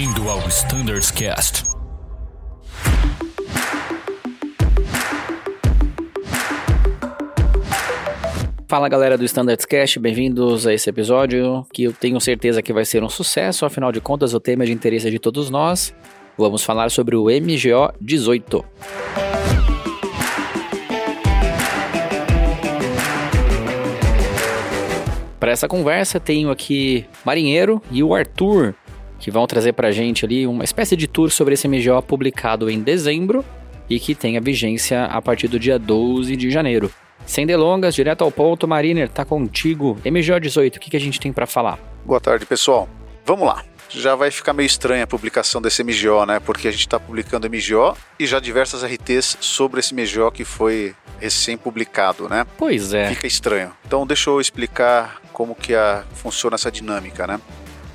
Bem-vindo ao Standards Cast. Fala galera do Standards Cast, bem-vindos a esse episódio que eu tenho certeza que vai ser um sucesso, afinal de contas o tema é de interesse de todos nós. Vamos falar sobre o MGO 18. Para essa conversa tenho aqui Marinheiro e o Arthur, que vão trazer para a gente ali uma espécie de tour sobre esse MGO publicado em dezembro e que tem a vigência a partir do dia 12 de janeiro. Sem delongas, direto ao ponto, Mariner, tá contigo. MGO 18, o que, que a gente tem para falar? Boa tarde, pessoal. Vamos lá. Já vai ficar meio estranha a publicação desse MGO, né? Porque a gente está publicando MGO e já diversas RTs sobre esse MGO que foi recém-publicado, né? Pois é. Fica estranho. Então deixa eu explicar como que a, funciona essa dinâmica, né?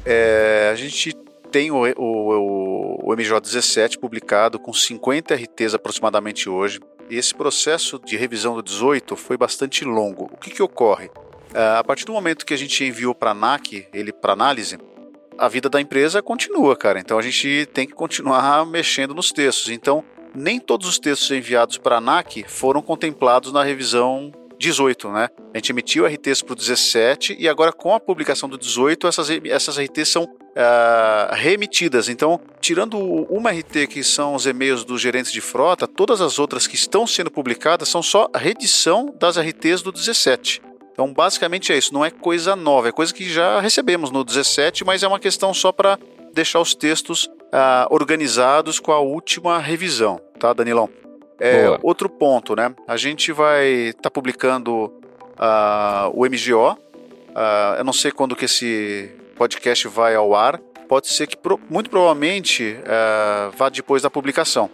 É, a gente tem o, o, o MGO 17 publicado com 50 RTs aproximadamente hoje. Esse processo de revisão do 18 foi bastante longo. O que, que ocorre? Uh, a partir do momento que a gente enviou para a NAC, ele para análise, a vida da empresa continua, cara. Então a gente tem que continuar mexendo nos textos. Então, nem todos os textos enviados para a ANAC foram contemplados na revisão 18, né? A gente emitiu RTs para o 17 e agora com a publicação do 18 essas, essas RTs são uh, remetidas. Então, tirando uma RT que são os e-mails dos gerentes de frota, todas as outras que estão sendo publicadas são só redição das RTs do 17. Então, basicamente é isso, não é coisa nova, é coisa que já recebemos no 17, mas é uma questão só para deixar os textos uh, organizados com a última revisão, tá, Danilão? É, outro ponto, né? A gente vai estar tá publicando uh, o MGO. Uh, eu não sei quando que esse podcast vai ao ar. Pode ser que pro, muito provavelmente uh, vá depois da publicação.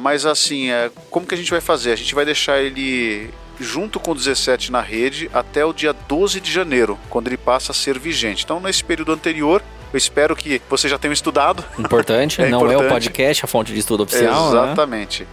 mas assim, como que a gente vai fazer? A gente vai deixar ele junto com o 17 na rede até o dia 12 de janeiro, quando ele passa a ser vigente. Então, nesse período anterior, eu espero que você já tenha estudado. Importante, é não importante. é o podcast, a fonte de estudo oficial. Né? Exatamente. Né?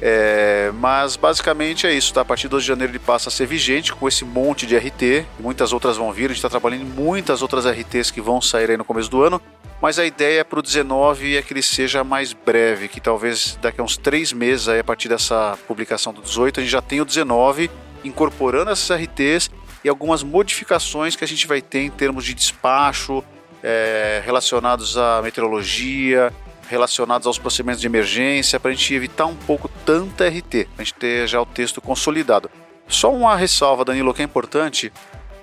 É, mas basicamente é isso, tá? A partir de 12 de janeiro ele passa a ser vigente com esse monte de RT, muitas outras vão vir, a gente está trabalhando em muitas outras RTs que vão sair aí no começo do ano, mas a ideia para o 19 é que ele seja mais breve, que talvez daqui a uns três meses, aí, a partir dessa publicação do 18, a gente já tenha o 19 incorporando essas RTs e algumas modificações que a gente vai ter em termos de despacho é, relacionados à meteorologia, relacionados aos procedimentos de emergência, para a gente evitar um pouco tanta RT, a gente ter já o texto consolidado. Só uma ressalva, Danilo, que é importante.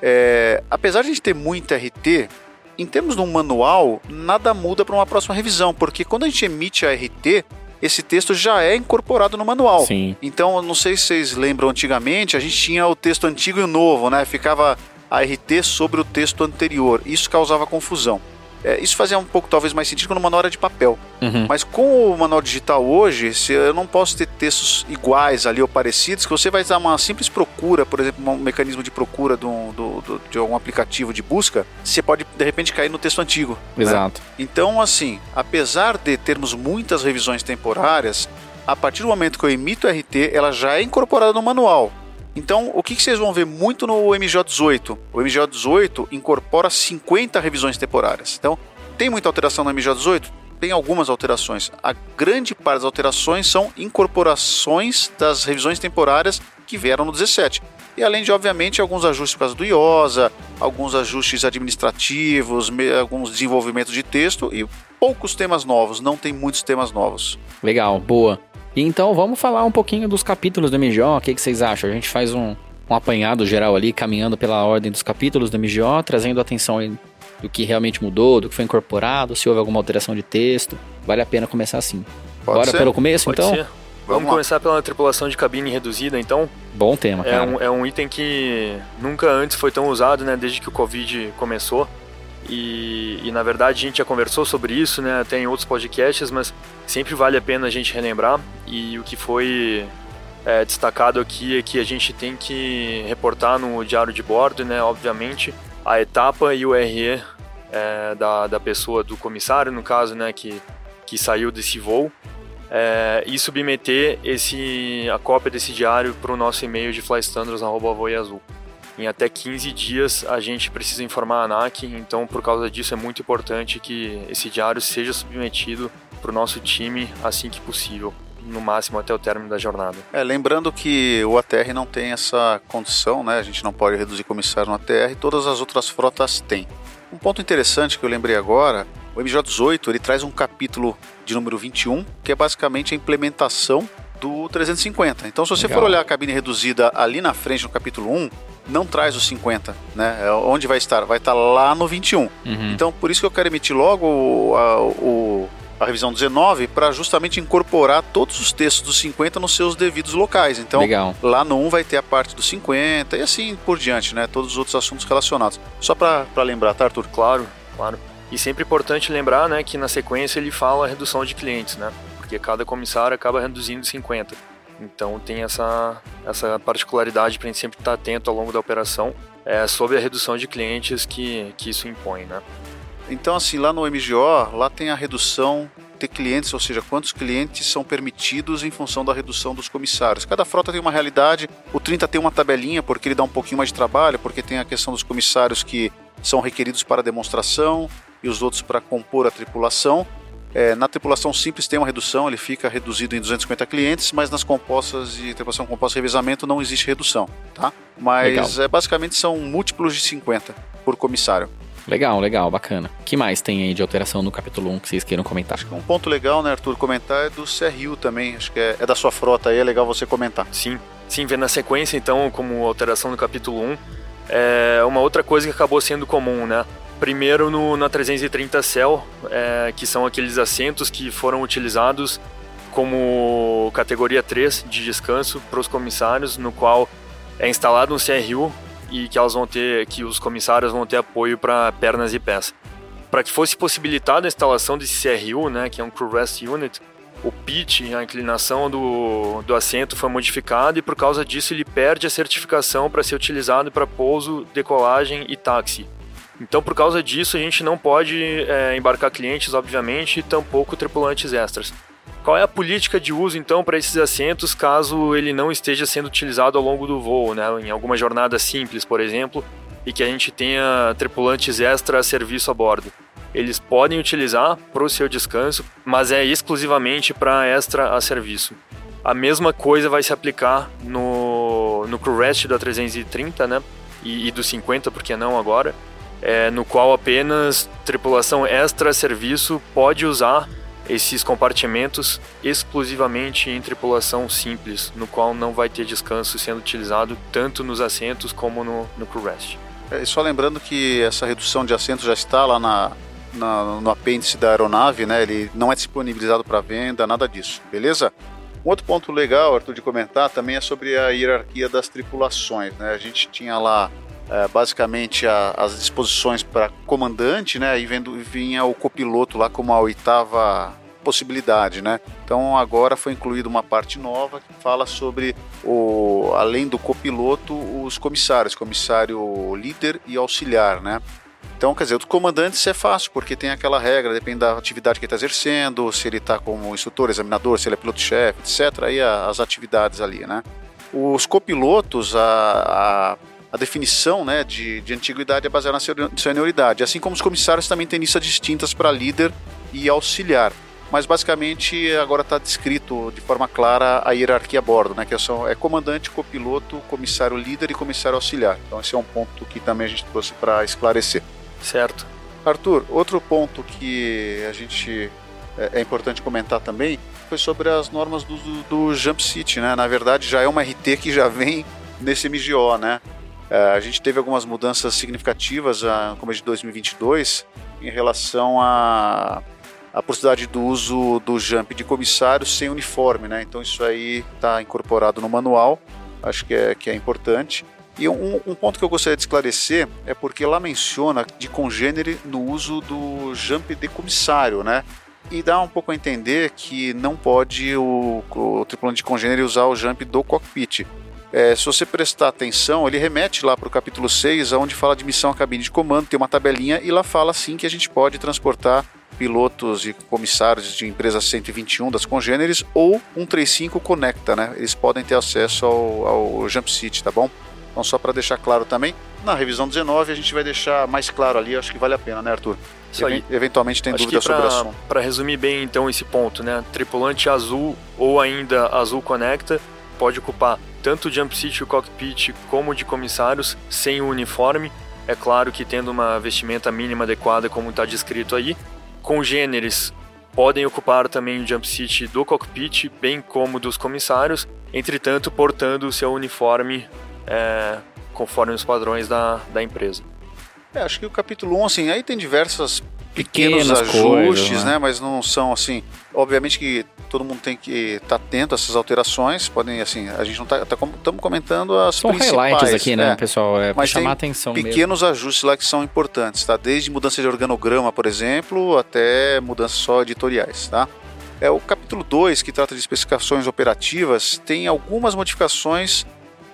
É, apesar de a gente ter muita RT, em termos de um manual, nada muda para uma próxima revisão, porque quando a gente emite a RT, esse texto já é incorporado no manual. Sim. Então, não sei se vocês lembram antigamente, a gente tinha o texto antigo e o novo, né? Ficava a RT sobre o texto anterior. Isso causava confusão. É, isso fazia um pouco, talvez, mais sentido quando o manual era de papel. Uhum. Mas com o manual digital hoje, se eu não posso ter textos iguais ali ou parecidos, que você vai dar uma simples procura, por exemplo, um mecanismo de procura de, um, do, do, de algum aplicativo de busca, você pode, de repente, cair no texto antigo. Né? Exato. Né? Então, assim, apesar de termos muitas revisões temporárias, a partir do momento que eu emito RT, ela já é incorporada no manual. Então, o que, vocês vão ver muito no MJ18? O MJ18 incorpora 50 revisões temporárias. Então, tem muita alteração no MJ18? Tem algumas alterações. A grande parte das alterações são incorporações das revisões temporárias que vieram no 17. E além de, obviamente, alguns ajustes por causa do IOSA, alguns ajustes administrativos, alguns desenvolvimentos de texto e poucos temas novos, não tem muitos temas novos. Legal, boa. Então vamos falar um pouquinho dos capítulos do MGO, o que, que vocês acham? A gente faz um, um apanhado geral ali, caminhando pela ordem dos capítulos do MGO, trazendo atenção do que realmente mudou, do que foi incorporado, se houve alguma alteração de texto. Vale a pena começar assim. Pode Bora ser? pelo começo, Pode então? Ser. Vamos, Vamos começar pela tripulação de cabine reduzida, então. Bom tema, cara. É um, é um item que nunca antes foi tão usado, né? Desde que o Covid começou. E, e, na verdade a gente já conversou sobre isso, né, até em outros podcasts, mas sempre vale a pena a gente relembrar. E o que foi é, destacado aqui é que a gente tem que reportar no diário de bordo, né, obviamente, a etapa e o RE é, da, da pessoa, do comissário, no caso, né, que, que saiu desse voo. É, e submeter esse, a cópia desse diário para o nosso e-mail de flystandards.voiazul. em até 15 dias a gente precisa informar a ANAC, então por causa disso é muito importante que esse diário seja submetido para o nosso time assim que possível, no máximo até o término da jornada. É, lembrando que o ATR não tem essa condição, né? A gente não pode reduzir comissário no ATR, todas as outras frotas têm. Um ponto interessante que eu lembrei agora, o MJ18 ele traz um capítulo de número 21, que é basicamente a implementação do 350. Então, se você Legal. for olhar a cabine reduzida ali na frente no capítulo 1, não traz os 50, né? É onde vai estar? Vai estar lá no 21. Uhum. Então, por isso que eu quero emitir logo o, a, o, a revisão 19 para justamente incorporar todos os textos dos 50 nos seus devidos locais. Então, Legal. lá no 1 vai ter a parte dos 50 e assim por diante, né? Todos os outros assuntos relacionados. Só para lembrar, tá, Arthur? Claro, claro. E sempre importante lembrar, né, que na sequência ele fala a redução de clientes, né? Porque cada comissário acaba reduzindo 50. Então tem essa, essa particularidade para a gente sempre estar atento ao longo da operação é, sobre a redução de clientes que, que isso impõe, né? Então, assim, lá no MGO, lá tem a redução de clientes, ou seja, quantos clientes são permitidos em função da redução dos comissários. Cada frota tem uma realidade, o 30 tem uma tabelinha porque ele dá um pouquinho mais de trabalho, porque tem a questão dos comissários que são requeridos para demonstração e os outros para compor a tripulação. É, na tripulação simples tem uma redução, ele fica reduzido em 250 clientes, mas nas compostas e tripulação composta e revezamento não existe redução, tá? Mas é, basicamente são múltiplos de 50 por comissário. Legal, legal, bacana. O que mais tem aí de alteração no capítulo 1 que vocês queiram comentar? Acho que um ponto legal, né, Arthur, comentar é do CRU também. Acho que é, é da sua frota aí, é legal você comentar. Sim, sim, vendo na sequência, então, como alteração no capítulo 1, é uma outra coisa que acabou sendo comum, né? Primeiro no, na 330 Cell, é, que são aqueles assentos que foram utilizados como categoria 3 de descanso para os comissários, no qual é instalado um CRU e que elas vão ter, que os comissários vão ter apoio para pernas e pés. Para que fosse possibilitada a instalação desse CRU, né, que é um Crew Rest Unit, o pitch, a inclinação do, do assento foi modificado e por causa disso ele perde a certificação para ser utilizado para pouso, decolagem e táxi. Então, por causa disso, a gente não pode é, embarcar clientes, obviamente, e tampouco tripulantes extras. Qual é a política de uso, então, para esses assentos caso ele não esteja sendo utilizado ao longo do voo, né? em alguma jornada simples, por exemplo, e que a gente tenha tripulantes extra a serviço a bordo? Eles podem utilizar para o seu descanso, mas é exclusivamente para extra a serviço. A mesma coisa vai se aplicar no, no Crew Rest da 330, né? E, e do 50, porque não agora? É, no qual apenas tripulação extra-serviço pode usar esses compartimentos exclusivamente em tripulação simples, no qual não vai ter descanso sendo utilizado tanto nos assentos como no, no crew rest. É, só lembrando que essa redução de assentos já está lá na, na, no apêndice da aeronave, né? Ele não é disponibilizado para venda, nada disso, beleza? Um outro ponto legal, Arthur, de comentar também é sobre a hierarquia das tripulações, né? A gente tinha lá é, basicamente a, as disposições para comandante, né? E vendo, vinha o copiloto lá como a oitava possibilidade, né? Então agora foi incluída uma parte nova que fala sobre o além do copiloto, os comissários, comissário líder e auxiliar, né? Então, quer dizer, o comandante é fácil, porque tem aquela regra, depende da atividade que ele está exercendo, se ele está como instrutor, examinador, se ele é piloto-chefe, etc. Aí as atividades ali, né? Os copilotos, a, a a definição né, de, de antiguidade é baseada na senioridade, assim como os comissários também têm listas distintas para líder e auxiliar. Mas basicamente agora está descrito de forma clara a hierarquia a bordo, né, que são, é comandante, copiloto, comissário líder e comissário auxiliar. Então esse é um ponto que também a gente trouxe para esclarecer. Certo. Arthur, outro ponto que a gente é, é importante comentar também foi sobre as normas do, do, do Jump City, né? Na verdade já é uma RT que já vem nesse MGO, né? É, a gente teve algumas mudanças significativas no começo de 2022 em relação à a, a possibilidade do uso do jump de comissário sem uniforme, né? Então isso aí está incorporado no manual, acho que é, que é importante. E um, um, ponto que eu gostaria de esclarecer é porque lá menciona de congênere no uso do jump de comissário, né? E dá um pouco a entender que não pode o, o tripulante de congênere usar o jump do cockpit. É, se você prestar atenção, ele remete lá para o capítulo 6, onde fala de missão à cabine de comando, tem uma tabelinha e lá fala assim que a gente pode transportar pilotos e comissários de empresa 121 das congêneres ou 135 Conecta, né? Eles podem ter acesso ao, ao Jump City, tá bom? Então, só para deixar claro também, na revisão 19 a gente vai deixar mais claro ali, acho que vale a pena, né, Arthur? Isso aí. Eventualmente tem Acho dúvida pra, sobre o assunto. Para resumir bem então esse ponto, né? Tripulante azul ou ainda azul conecta pode ocupar tanto o jump seat e o cockpit como de comissários sem o uniforme. É claro que tendo uma vestimenta mínima adequada, como está descrito aí. Congêneres podem ocupar também o jump seat do cockpit, bem como dos comissários, entretanto portando o seu uniforme é, conforme os padrões da, da empresa. É, acho que o capítulo 1, assim, aí tem diversas pequenos Pequenas ajustes, coisas, né? né? Mas não são assim. Obviamente que todo mundo tem que estar atento a essas alterações. Podem, assim, a gente não está tá, estamos comentando as São highlights aqui, né, é. pessoal? É pra Mas chamar atenção mesmo. pequenos ajustes lá que são importantes, tá? Desde mudança de organograma, por exemplo, até mudanças só editoriais, tá? É, o capítulo 2, que trata de especificações operativas, tem algumas modificações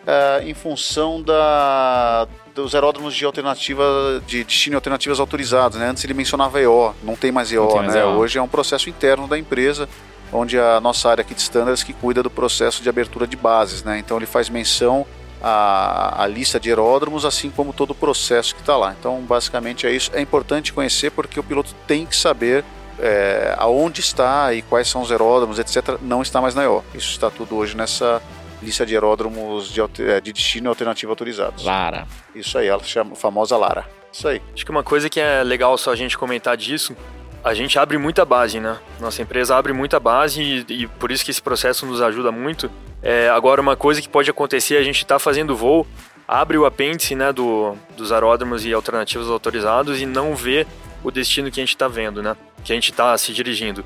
ah, em função da, dos aeródromos de alternativa de destino e alternativas autorizados. Né? Antes ele mencionava EO, não tem mais EO. Tem mais né? EO. Hoje é um processo interno da empresa, onde a nossa área aqui de standards que cuida do processo de abertura de bases. Né? Então ele faz menção à, à lista de aeródromos, assim como todo o processo que está lá. Então basicamente é isso. É importante conhecer porque o piloto tem que saber é, aonde está e quais são os aeródromos, etc. Não está mais na EO. Isso está tudo hoje nessa lista de aeródromos de, eh, de destino e alternativa autorizados. Lara. Isso aí, ela chama a famosa Lara. Isso aí. Acho que uma coisa que é legal só a gente comentar disso, a gente abre muita base, né? Nossa empresa abre muita base e, e por isso que esse processo nos ajuda muito. É, agora, uma coisa que pode acontecer, a gente está fazendo voo, abre o apêndice né, do, dos aeródromos e alternativos autorizados e não vê o destino que a gente está vendo, né? Que a gente está se dirigindo.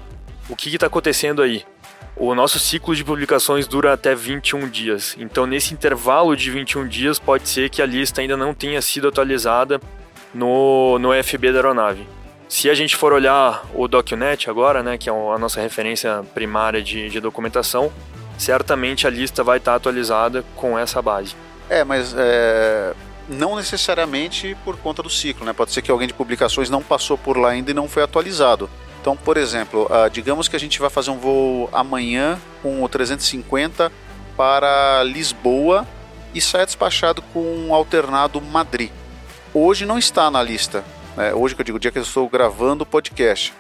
O que está acontecendo aí? O nosso ciclo de publicações dura até 21 dias. Então, nesse intervalo de 21 dias, pode ser que a lista ainda não tenha sido atualizada no, no FB da aeronave. Se a gente for olhar o DocuNet agora, né, que é a nossa referência primária de, de documentação, certamente a lista vai estar atualizada com essa base. É, mas é, não necessariamente por conta do ciclo, né? Pode ser que alguém de publicações não passou por lá ainda e não foi atualizado. Então, por exemplo, ah, digamos que a gente vai fazer um voo amanhã com o 350 para Lisboa e saia despachado com um alternado Madrid. Hoje não está na lista. Né? Hoje que eu digo, o dia que eu estou gravando o podcast.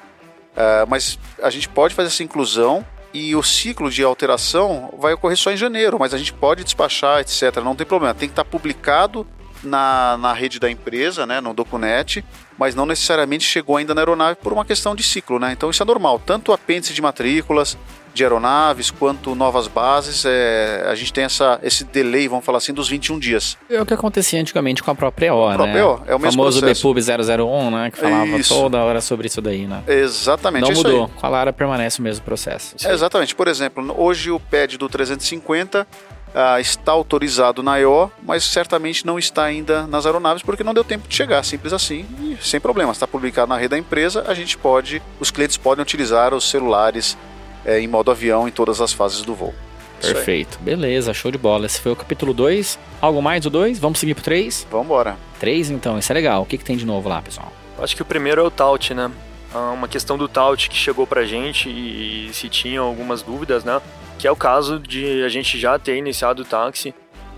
Ah, mas a gente pode fazer essa inclusão e o ciclo de alteração vai ocorrer só em janeiro, mas a gente pode despachar, etc. Não tem problema. Tem que estar publicado na, na rede da empresa, né, no Docunet, mas não necessariamente chegou ainda na aeronave por uma questão de ciclo, né? Então isso é normal. Tanto o apêndice de matrículas de aeronaves quanto novas bases, é, a gente tem essa, esse delay, vamos falar assim, dos 21 dias. É o que acontecia antigamente com a própria O, A né? própria O, é o mesmo famoso processo. BPUB 001, né? Que falava Isso. toda hora sobre isso daí, né? Exatamente Não mudou. aí. Com a Lara permanece o mesmo processo. É, exatamente. Por exemplo, hoje o pad do 350 ah, está autorizado na EO, mas certamente não está ainda nas aeronaves porque não deu tempo de chegar, simples assim, e sem problema. Está publicado na rede da empresa, a gente pode, os clientes podem utilizar os celulares eh, em modo avião em todas as fases do voo. Perfeito. Beleza, show de bola. Esse foi o capítulo 2. Algo mais do 2? Vamos seguir pro 3? Vamos embora. 3, então. Isso é legal. O que, que tem de novo lá, pessoal? Acho que o primeiro é o Taut, né? Ah, Uma questão do Taut que chegou pra gente e se tinha algumas dúvidas, né? Que é o caso de a gente já ter iniciado o táxi.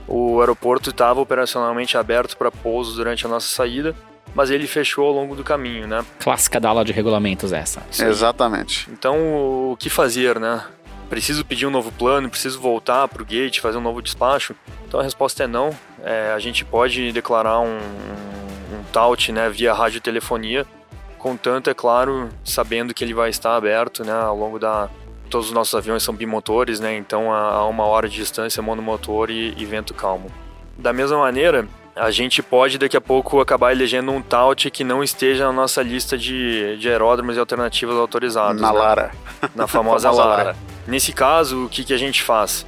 O aeroporto estava operacionalmente aberto para pousos durante a nossa saída, mas ele fechou ao longo do caminho, né? Clássica da aula de regulamentos essa. Exatamente. Então, o que fazer, né? Preciso pedir um novo plano, preciso voltar para o gate, fazer um novo despacho? Então a resposta é não. É, a gente pode declarar um, um, um TAUT né, via radiotelefonia, contanto, é claro, sabendo que ele vai estar aberto né, ao longo da. Todos os nossos aviões são bimotores, né? Então a, a uma hora de distância, monomotor e, e vento calmo. Da mesma maneira, a gente pode daqui a pouco acabar elegendo um TAUT que não esteja na nossa lista de, de aeródromos e alternativas autorizados. Na né? Lara. na famosa, Famosa Lara. Lara. Nesse caso, o que, que a gente faz?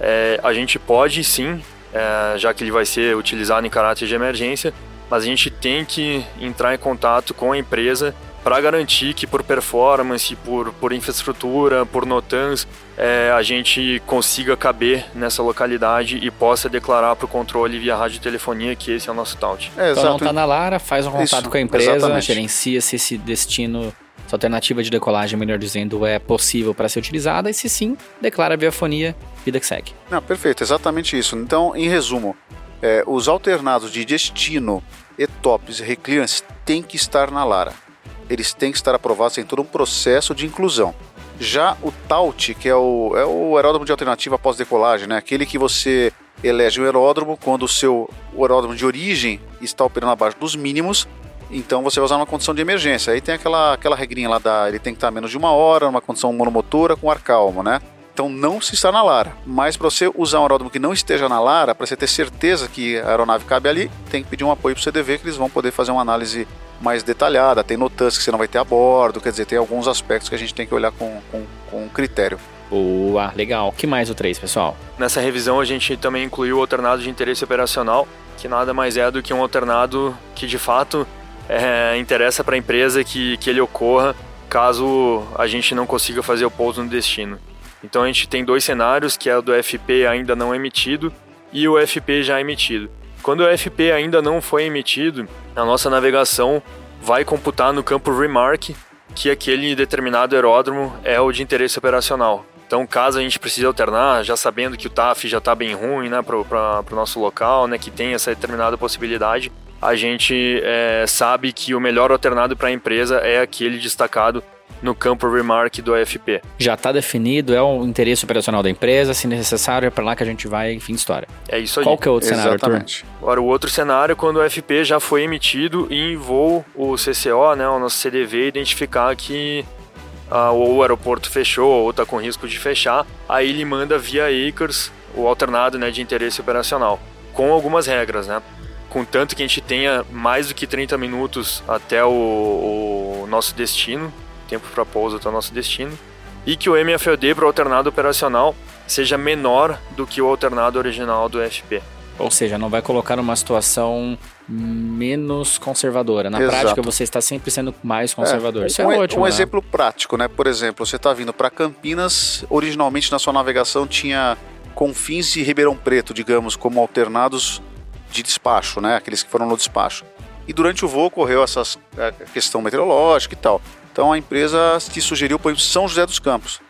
É, a gente pode sim, é, já que ele vai ser utilizado em caráter de emergência, mas a gente tem que entrar em contato com a empresa para garantir que por performance, por, por infraestrutura, por notans, é, a gente consiga caber nessa localidade e possa declarar para o controle via radiotelefonia que esse é o nosso TAUT. É, Então não exato. tá na Lara, faz um contato Isso, com a empresa, exatamente. gerencia se esse destino, essa alternativa de decolagem, melhor dizendo, é possível para ser utilizada e se sim, declara a viafonia, vida que segue. Não, perfeito, exatamente isso. Então, em resumo, É, os alternados de destino, ETOPS e Reclearance têm que estar na Lara. Eles têm que estar aprovados em todo um processo de inclusão. Já o TAUT, que é o, é o aeródromo de alternativa após decolagem, né? aquele que você elege o aeródromo quando o seu o aeródromo de origem está operando abaixo dos mínimos, então você vai usar uma condição de emergência. Aí tem aquela, aquela regrinha lá da. Ele tem que estar menos de uma hora, numa condição monomotora com ar calmo, né? Então não se está na Lara. Mas para você usar um aeródromo que não esteja na Lara, para você ter certeza que a aeronave cabe ali, tem que pedir um apoio para o CDV que eles vão poder fazer uma análise mais detalhada. Tem notas que você não vai ter a bordo, quer dizer, tem alguns aspectos que a gente tem que olhar com, com, com critério. Boa, legal. que mais o 3, pessoal? Nessa revisão a gente também incluiu o alternado de interesse operacional, que nada mais é do que um alternado que de fato é, interessa para a empresa que, que ele ocorra caso a gente não consiga fazer o pouso no destino. Então a gente tem dois cenários, que é o do FP ainda não emitido e o FP já emitido. Quando o FP ainda não foi emitido, a nossa navegação vai computar no campo Remark que aquele determinado aeródromo é o de interesse operacional. Então, caso a gente precise alternar, já sabendo que o TAF já está bem ruim né, para o nosso local, né, que tem essa determinada possibilidade, a gente é, sabe que o melhor alternado para a empresa é aquele destacado no campo remark do AFP. Já está definido, é o interesse operacional da empresa, se necessário é para lá que a gente vai, fim de história. É isso aí. Qual que é o outro Exatamente. cenário, Arthur? Agora, o outro cenário é quando o AFP já foi emitido e em voo o CCO, né, o nosso CDV, identificar que ah, ou o aeroporto fechou ou está com risco de fechar, aí ele manda via Acres o alternado né, de interesse operacional, com algumas regras, né? Contanto que a gente tenha mais do que 30 minutos até o, o nosso destino, tempo para pouso até o nosso destino, e que o MFOD para o alternado operacional seja menor do que o alternado original do FP. Ou seja, não vai colocar numa situação menos conservadora. Na Exato. prática, você está sempre sendo mais conservador. Isso é um, ótimo. um né? exemplo prático, né? Por exemplo, você está vindo para Campinas, originalmente na sua navegação tinha Confins e Ribeirão Preto, digamos, como alternados de despacho, né? Aqueles que foram no despacho. E durante o voo ocorreu essa questão meteorológica e tal. Então a empresa te sugeriu, exemplo, São José dos Campos.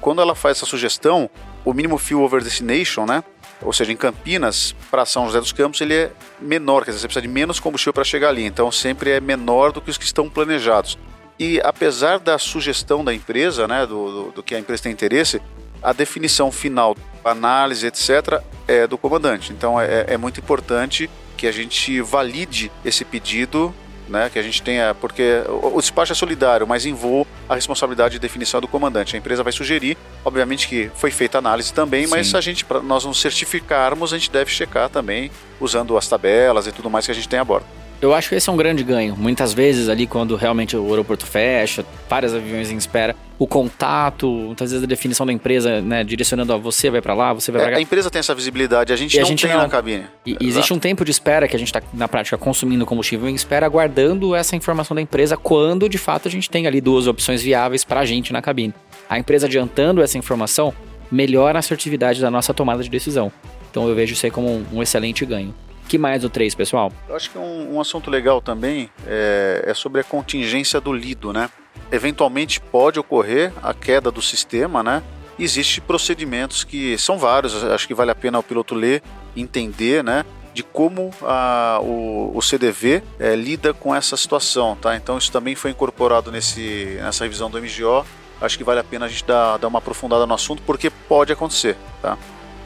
Quando ela faz essa sugestão, o mínimo fuel over destination, né? Ou seja, em Campinas, para São José dos Campos, ele é menor, quer dizer, você precisa de menos combustível para chegar ali. Então sempre é menor do que os que estão planejados. E apesar da sugestão da empresa, né, do, do, do que a empresa tem interesse, a definição final, análise, etc., é do comandante. Então é, é muito importante que a gente valide esse pedido, né, que a gente tenha, porque o, despacho é solidário, mas em voo a responsabilidade de definição é do comandante. A empresa vai sugerir, obviamente que foi feita análise também, mas Sim. a gente, para nós nos certificarmos, a gente deve checar também, usando as tabelas e tudo mais que a gente tem a bordo. Eu acho que esse é um grande ganho. Muitas vezes ali, quando realmente o aeroporto fecha, vários aviões em espera, o contato, muitas vezes a definição da empresa, né, direcionando a você vai para lá, você vai É, para a cá. empresa tem essa visibilidade, a gente E a não gente tem não. na cabine. E e existe um tempo de espera que a gente está, na prática, consumindo combustível em espera, aguardando essa informação da empresa quando, de fato, a gente tem ali duas opções viáveis para a gente na cabine. A empresa adiantando essa informação melhora a assertividade da nossa tomada de decisão. Então eu vejo isso aí como um, um excelente ganho. Que mais o 3, pessoal? Eu acho que um, um assunto legal também é, é sobre a contingência do lido, né? Eventualmente pode ocorrer a queda do sistema, né? Existem procedimentos que são vários, acho que vale a pena o piloto ler, entender, né? De como a, o, o CDV é, lida com essa situação, tá? Então isso também foi incorporado nesse, nessa revisão do MGO. Acho que vale a pena a gente dar, dar uma aprofundada no assunto, porque pode acontecer, tá?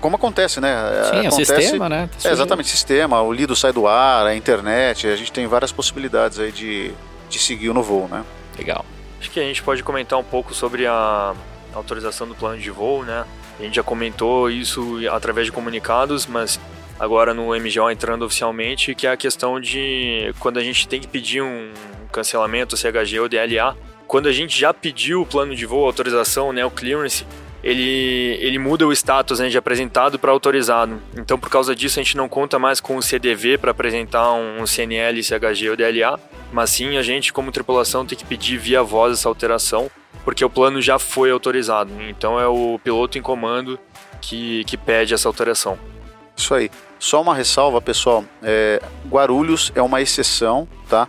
Como acontece, né? Sim, é o acontece, sistema, né? é, exatamente, sistema, o lido sai do ar, a internet, a gente tem várias possibilidades aí de, de seguir no voo, né? Legal. Acho que a gente pode comentar um pouco sobre a autorização do plano de voo, né? A gente já comentou isso através de comunicados, mas agora no MGO entrando oficialmente, que é a questão de quando a gente tem que pedir um cancelamento, CHG ou DLA, quando a gente já pediu o plano de voo, autorização, né, o clearance, ele, ele muda o status né, de apresentado para autorizado. Então, por causa disso, a gente não conta mais com o CDV para apresentar um CNL, CHG ou DLA, mas sim a gente, como tripulação, tem que pedir via voz essa alteração, porque o plano já foi autorizado. Então, é o piloto em comando que, que pede essa alteração. Isso aí. Só uma ressalva, pessoal. É, Guarulhos é uma exceção, tá?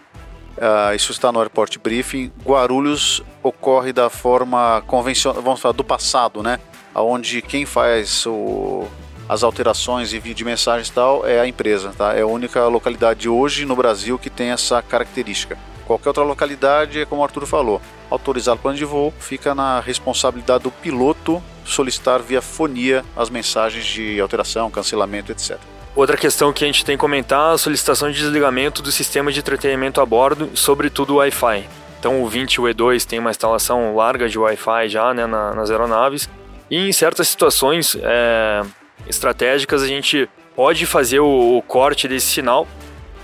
Uh, isso está no Airport Briefing. Guarulhos ocorre da forma convencional, vamos falar do passado, né? Onde quem faz o, as alterações, envio de mensagens e tal, é a empresa, tá? É a única localidade hoje no Brasil que tem essa característica. Qualquer outra localidade, é como o Arthur falou, autorizar o plano de voo fica na responsabilidade do piloto solicitar via fonia as mensagens de alteração, cancelamento, etc. Outra questão que a gente tem que comentar é a solicitação de desligamento do sistema de entretenimento a bordo, sobretudo o Wi-Fi. Então o 20 e o E2 tem uma instalação larga de Wi-Fi já né, na, nas aeronaves. E em certas situações é, estratégicas a gente pode fazer o, o corte desse sinal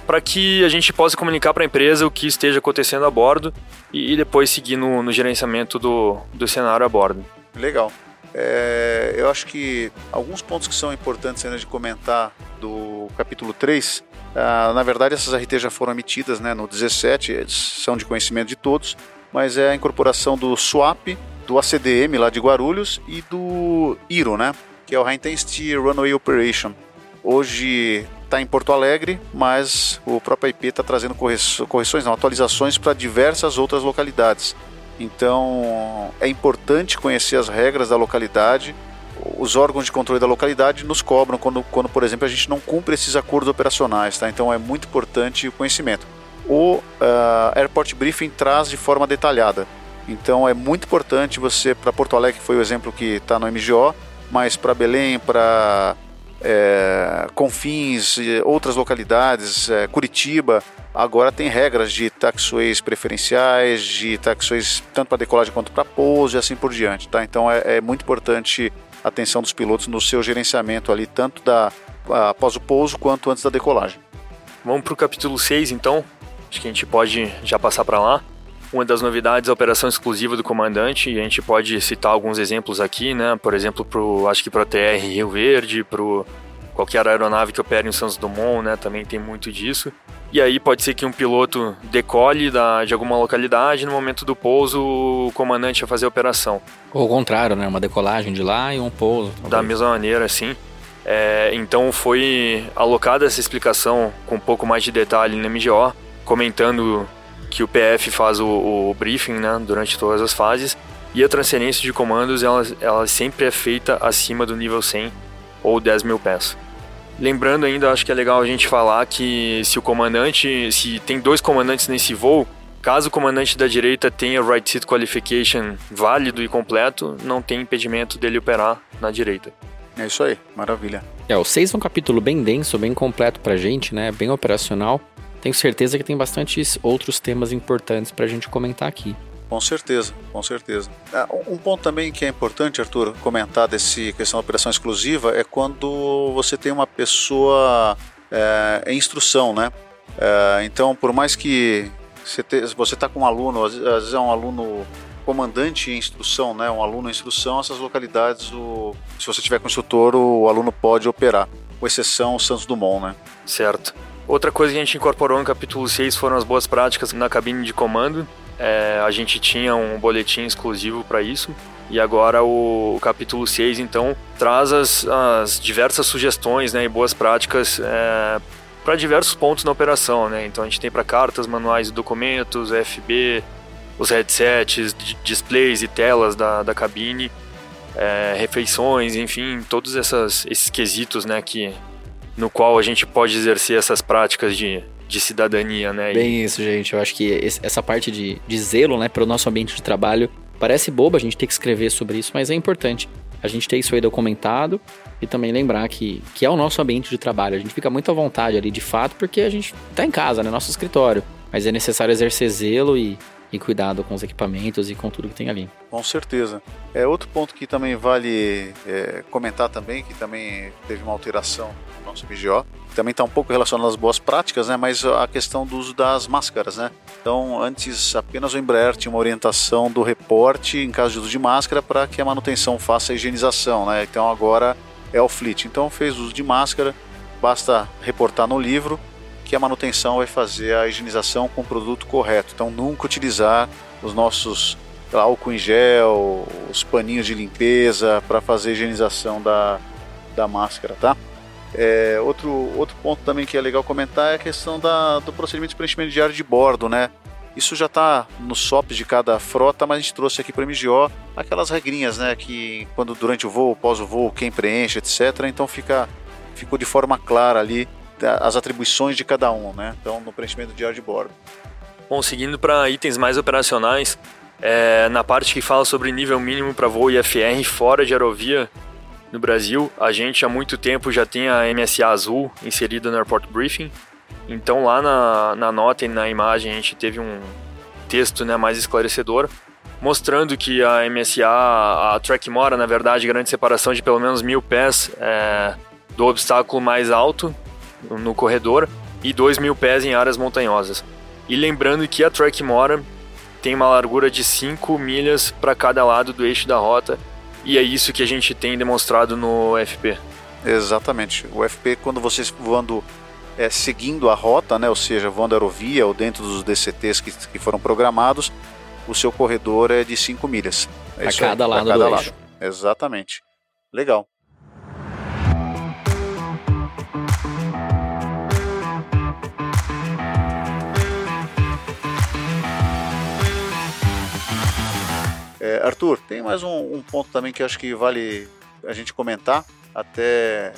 para que a gente possa comunicar para a empresa o que esteja acontecendo a bordo e, e depois seguir no, no, gerenciamento do, do cenário a bordo. Legal. É, eu acho que alguns pontos que são importantes ainda de comentar do capítulo 3, ah, na verdade essas RT já foram emitidas né, no 17, são de conhecimento de todos, mas é a incorporação do SWAP, do ACDM lá de Guarulhos e do IRO, né, que é o High Intensity Runway Operation. Hoje está em Porto Alegre, mas o próprio IP está trazendo correções, não, atualizações para diversas outras localidades. Então é importante conhecer as regras da localidade. Os órgãos de controle da localidade nos cobram quando, quando por exemplo, a gente não cumpre esses acordos operacionais. Tá? Então é muito importante o conhecimento. O uh, Airport Briefing traz de forma detalhada. Então é muito importante você, para Porto Alegre, que foi o exemplo que está no MGO, mas para Belém, para é, Confins, outras localidades, é, Curitiba, agora tem regras de taxways preferenciais, de taxways tanto para decolagem quanto para pouso e assim por diante. Tá? Então é, é muito importante atenção dos pilotos no seu gerenciamento ali, tanto da, após o pouso quanto antes da decolagem. Vamos para o capítulo 6 então, acho que a gente pode já passar para lá. Uma das novidades é a operação exclusiva do comandante, e a gente pode citar alguns exemplos aqui, né? Por exemplo, pro, acho que para o TR Rio Verde, para qualquer aeronave que opere em Santos Dumont, né? Também tem muito disso. E aí pode ser que um piloto decole da, de alguma localidade, no momento do pouso o comandante vai fazer a operação. Ou o contrário, né? Uma decolagem de lá e um pouso. Talvez. Da mesma maneira, sim. É, então foi alocada essa explicação com um pouco mais de detalhe no MGO, comentando que o PF faz o, o, briefing né, durante todas as fases e a transferência de comandos ela, ela sempre é feita acima do nível 100 ou 10 mil pés. Lembrando ainda, acho que é legal a gente falar que se o comandante, se tem dois comandantes nesse voo, caso o comandante da direita tenha right seat qualification válido e completo, não tem impedimento dele operar na direita. É isso aí, maravilha. É, o 6 é um capítulo bem denso, bem completo pra gente, né? Bem operacional tenho certeza que tem bastantes outros temas importantes para a gente comentar aqui. Com certeza, com certeza. Ah, um ponto também que é importante, Arthur, comentar desse questão da operação exclusiva é quando você tem uma pessoa é, em instrução, né? É, então, por mais que você está com um aluno, às vezes é um aluno comandante em instrução, né? Um aluno em instrução, essas localidades, o, se você tiver com instrutor, o aluno pode operar, com exceção o Santos Dumont, né? Certo. Outra coisa que a gente incorporou no capítulo 6 foram as boas práticas na cabine de comando. É, a gente tinha um boletim exclusivo para isso. E agora o, o, capítulo 6, então, traz as, as diversas sugestões né, e boas práticas é, para diversos pontos na operação. Né? Então a gente tem para cartas, manuais e documentos, FB, os headsets, displays e telas da, da cabine, é, refeições, enfim, todos essas, esses quesitos né, que, no qual a gente pode exercer essas práticas de, de cidadania, né? Bem isso, gente. Eu acho que essa parte de, de zelo, né, para o nosso ambiente de trabalho parece boba a gente ter que escrever sobre isso, mas é importante a gente ter isso aí documentado e também lembrar que, que é o nosso ambiente de trabalho. A gente fica muito à vontade ali de fato porque a gente está em casa, né, nosso escritório. Mas é necessário exercer zelo e, e cuidado com os equipamentos e com tudo que tem ali. Com certeza. É outro ponto que também vale é, comentar também, que também teve uma alteração no nosso BGO, também está um pouco relacionado às boas práticas, né? Mas a questão do uso das máscaras, né? Então, antes apenas o Embraer tinha uma orientação do reporte em caso de uso de máscara para que a manutenção faça a higienização, né? Então agora é o fleet. Então fez uso de máscara, basta reportar no livro que a manutenção vai fazer a higienização com o produto correto. Então nunca utilizar os nossos álcool em gel, os paninhos de limpeza para fazer a higienização da, da máscara, tá? É, outro, outro ponto também que é legal comentar é a questão da, do procedimento de preenchimento de ar de bordo, né? Isso já está no SOP de cada frota, mas a gente trouxe aqui para o MGO aquelas regrinhas, né? Que quando durante o voo, pós o voo, quem preenche, etc. Então fica, ficou de forma clara ali as atribuições de cada um, né? Então no preenchimento diário de bordo. Bom, seguindo para itens mais operacionais, é, na parte que fala sobre nível mínimo para voo IFR fora de aerovia no Brasil, a gente há muito tempo já tem a MSA azul inserida no Airport Briefing. Então lá na, na nota e na imagem a gente teve um texto né, mais esclarecedor mostrando que a MSA, a track mora, na verdade, garante separação de pelo menos mil pés é, do obstáculo mais alto no corredor e dois mil pés em áreas montanhosas. E lembrando que a track mora tem uma largura de 5 milhas para cada lado do eixo da rota e é isso que a gente tem demonstrado no FP. Exatamente. O FP, quando vocês voando é, seguindo a rota, né, ou seja, voando aerovia ou dentro dos DCTs que, que foram programados, o seu corredor é de 5 milhas. É a cada aí, lado cada do lado. eixo. Exatamente. Legal. É, Arthur, tem mais um, um, ponto também que acho que vale a gente comentar. Até,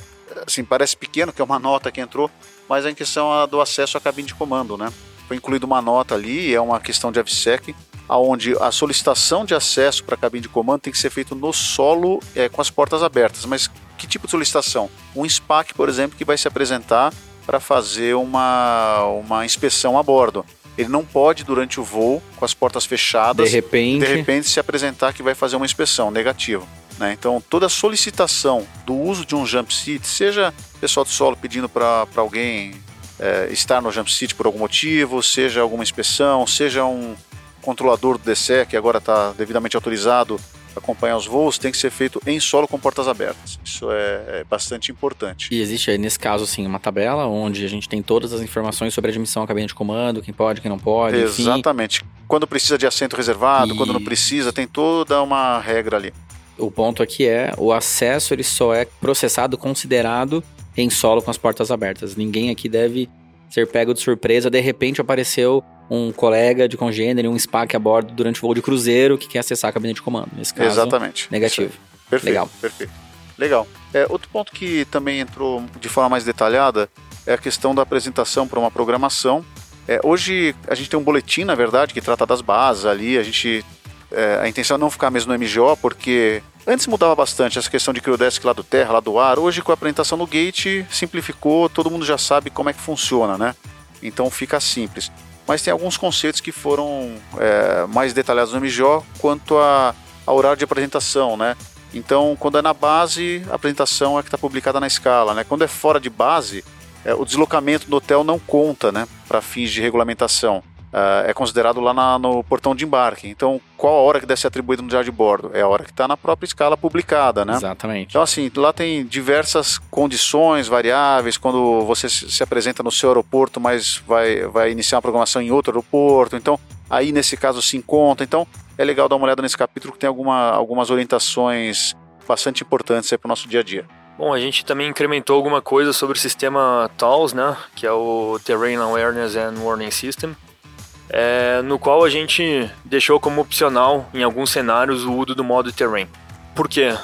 assim, parece pequeno, que é uma nota que entrou, mas é em questão do acesso à cabine de comando, né? Foi incluída uma nota ali, é uma questão de AVSEC, aonde a solicitação de acesso para a cabine de comando tem que ser feito no solo é, com as portas abertas. Mas que tipo de solicitação? Um SPAC, por exemplo, que vai se apresentar para fazer uma, uma inspeção a bordo. Ele não pode, durante o voo, com as portas fechadas, de repente, de repente se apresentar que vai fazer uma inspeção negativa. Né? Então, toda solicitação do uso de um jump seat, seja pessoal de solo pedindo para alguém é, estar no jump seat por algum motivo, seja alguma inspeção, seja um controlador do DCE que agora está devidamente autorizado acompanhar os voos tem que ser feito em solo com portas abertas. Isso é, é, bastante importante. E existe aí, nesse caso, sim, uma tabela onde a gente tem todas as informações sobre a admissão à cabine de comando, quem pode, quem não pode. Exatamente. Enfim. Quando precisa de assento reservado, e... quando não precisa, tem toda uma regra ali. O ponto aqui é o acesso ele só é processado, considerado em solo com as portas abertas. Ninguém aqui deve ser pego de surpresa. De repente apareceu um colega de congênero, um SPAC a bordo durante o voo de cruzeiro que quer acessar a cabine de comando. Nesse caso, Exatamente. negativo. Perfeito. Legal. Perfeito. Legal. É, outro ponto que também entrou de forma mais detalhada é a questão da apresentação para uma programação. É, hoje a gente tem um boletim, na verdade, que trata das bases ali. A gente é, a intenção é não ficar mesmo no MGO, porque antes mudava bastante essa questão de Criodesk lá do terra, lá do ar. Hoje, com a apresentação no Gate, simplificou, todo mundo já sabe como é que funciona, né? Então fica simples mas tem alguns conceitos que foram é, mais detalhados no MJO quanto a, a horário de apresentação, né? Então, quando é na base, a apresentação é que está publicada na escala, né? Quando é fora de base, é, o deslocamento do hotel não conta, né? Para fins de regulamentação. Uh, é considerado lá na, no portão de embarque. Então, qual a hora que deve ser atribuída no diário de bordo? É a hora que está na própria escala publicada, né? Exatamente. Então, assim, lá tem diversas condições, variáveis, quando você se apresenta no seu aeroporto, mas vai, vai iniciar uma programação em outro aeroporto. Então, aí nesse caso se encontra. Então, é legal dar uma olhada nesse capítulo que tem alguma, algumas orientações bastante importantes para o nosso dia a dia. Bom, a gente também incrementou alguma coisa sobre o sistema TALS, né? Que é o Terrain Awareness and Warning System é, no qual a gente deixou como opcional, em alguns cenários, o uso do modo terrain. Por quê?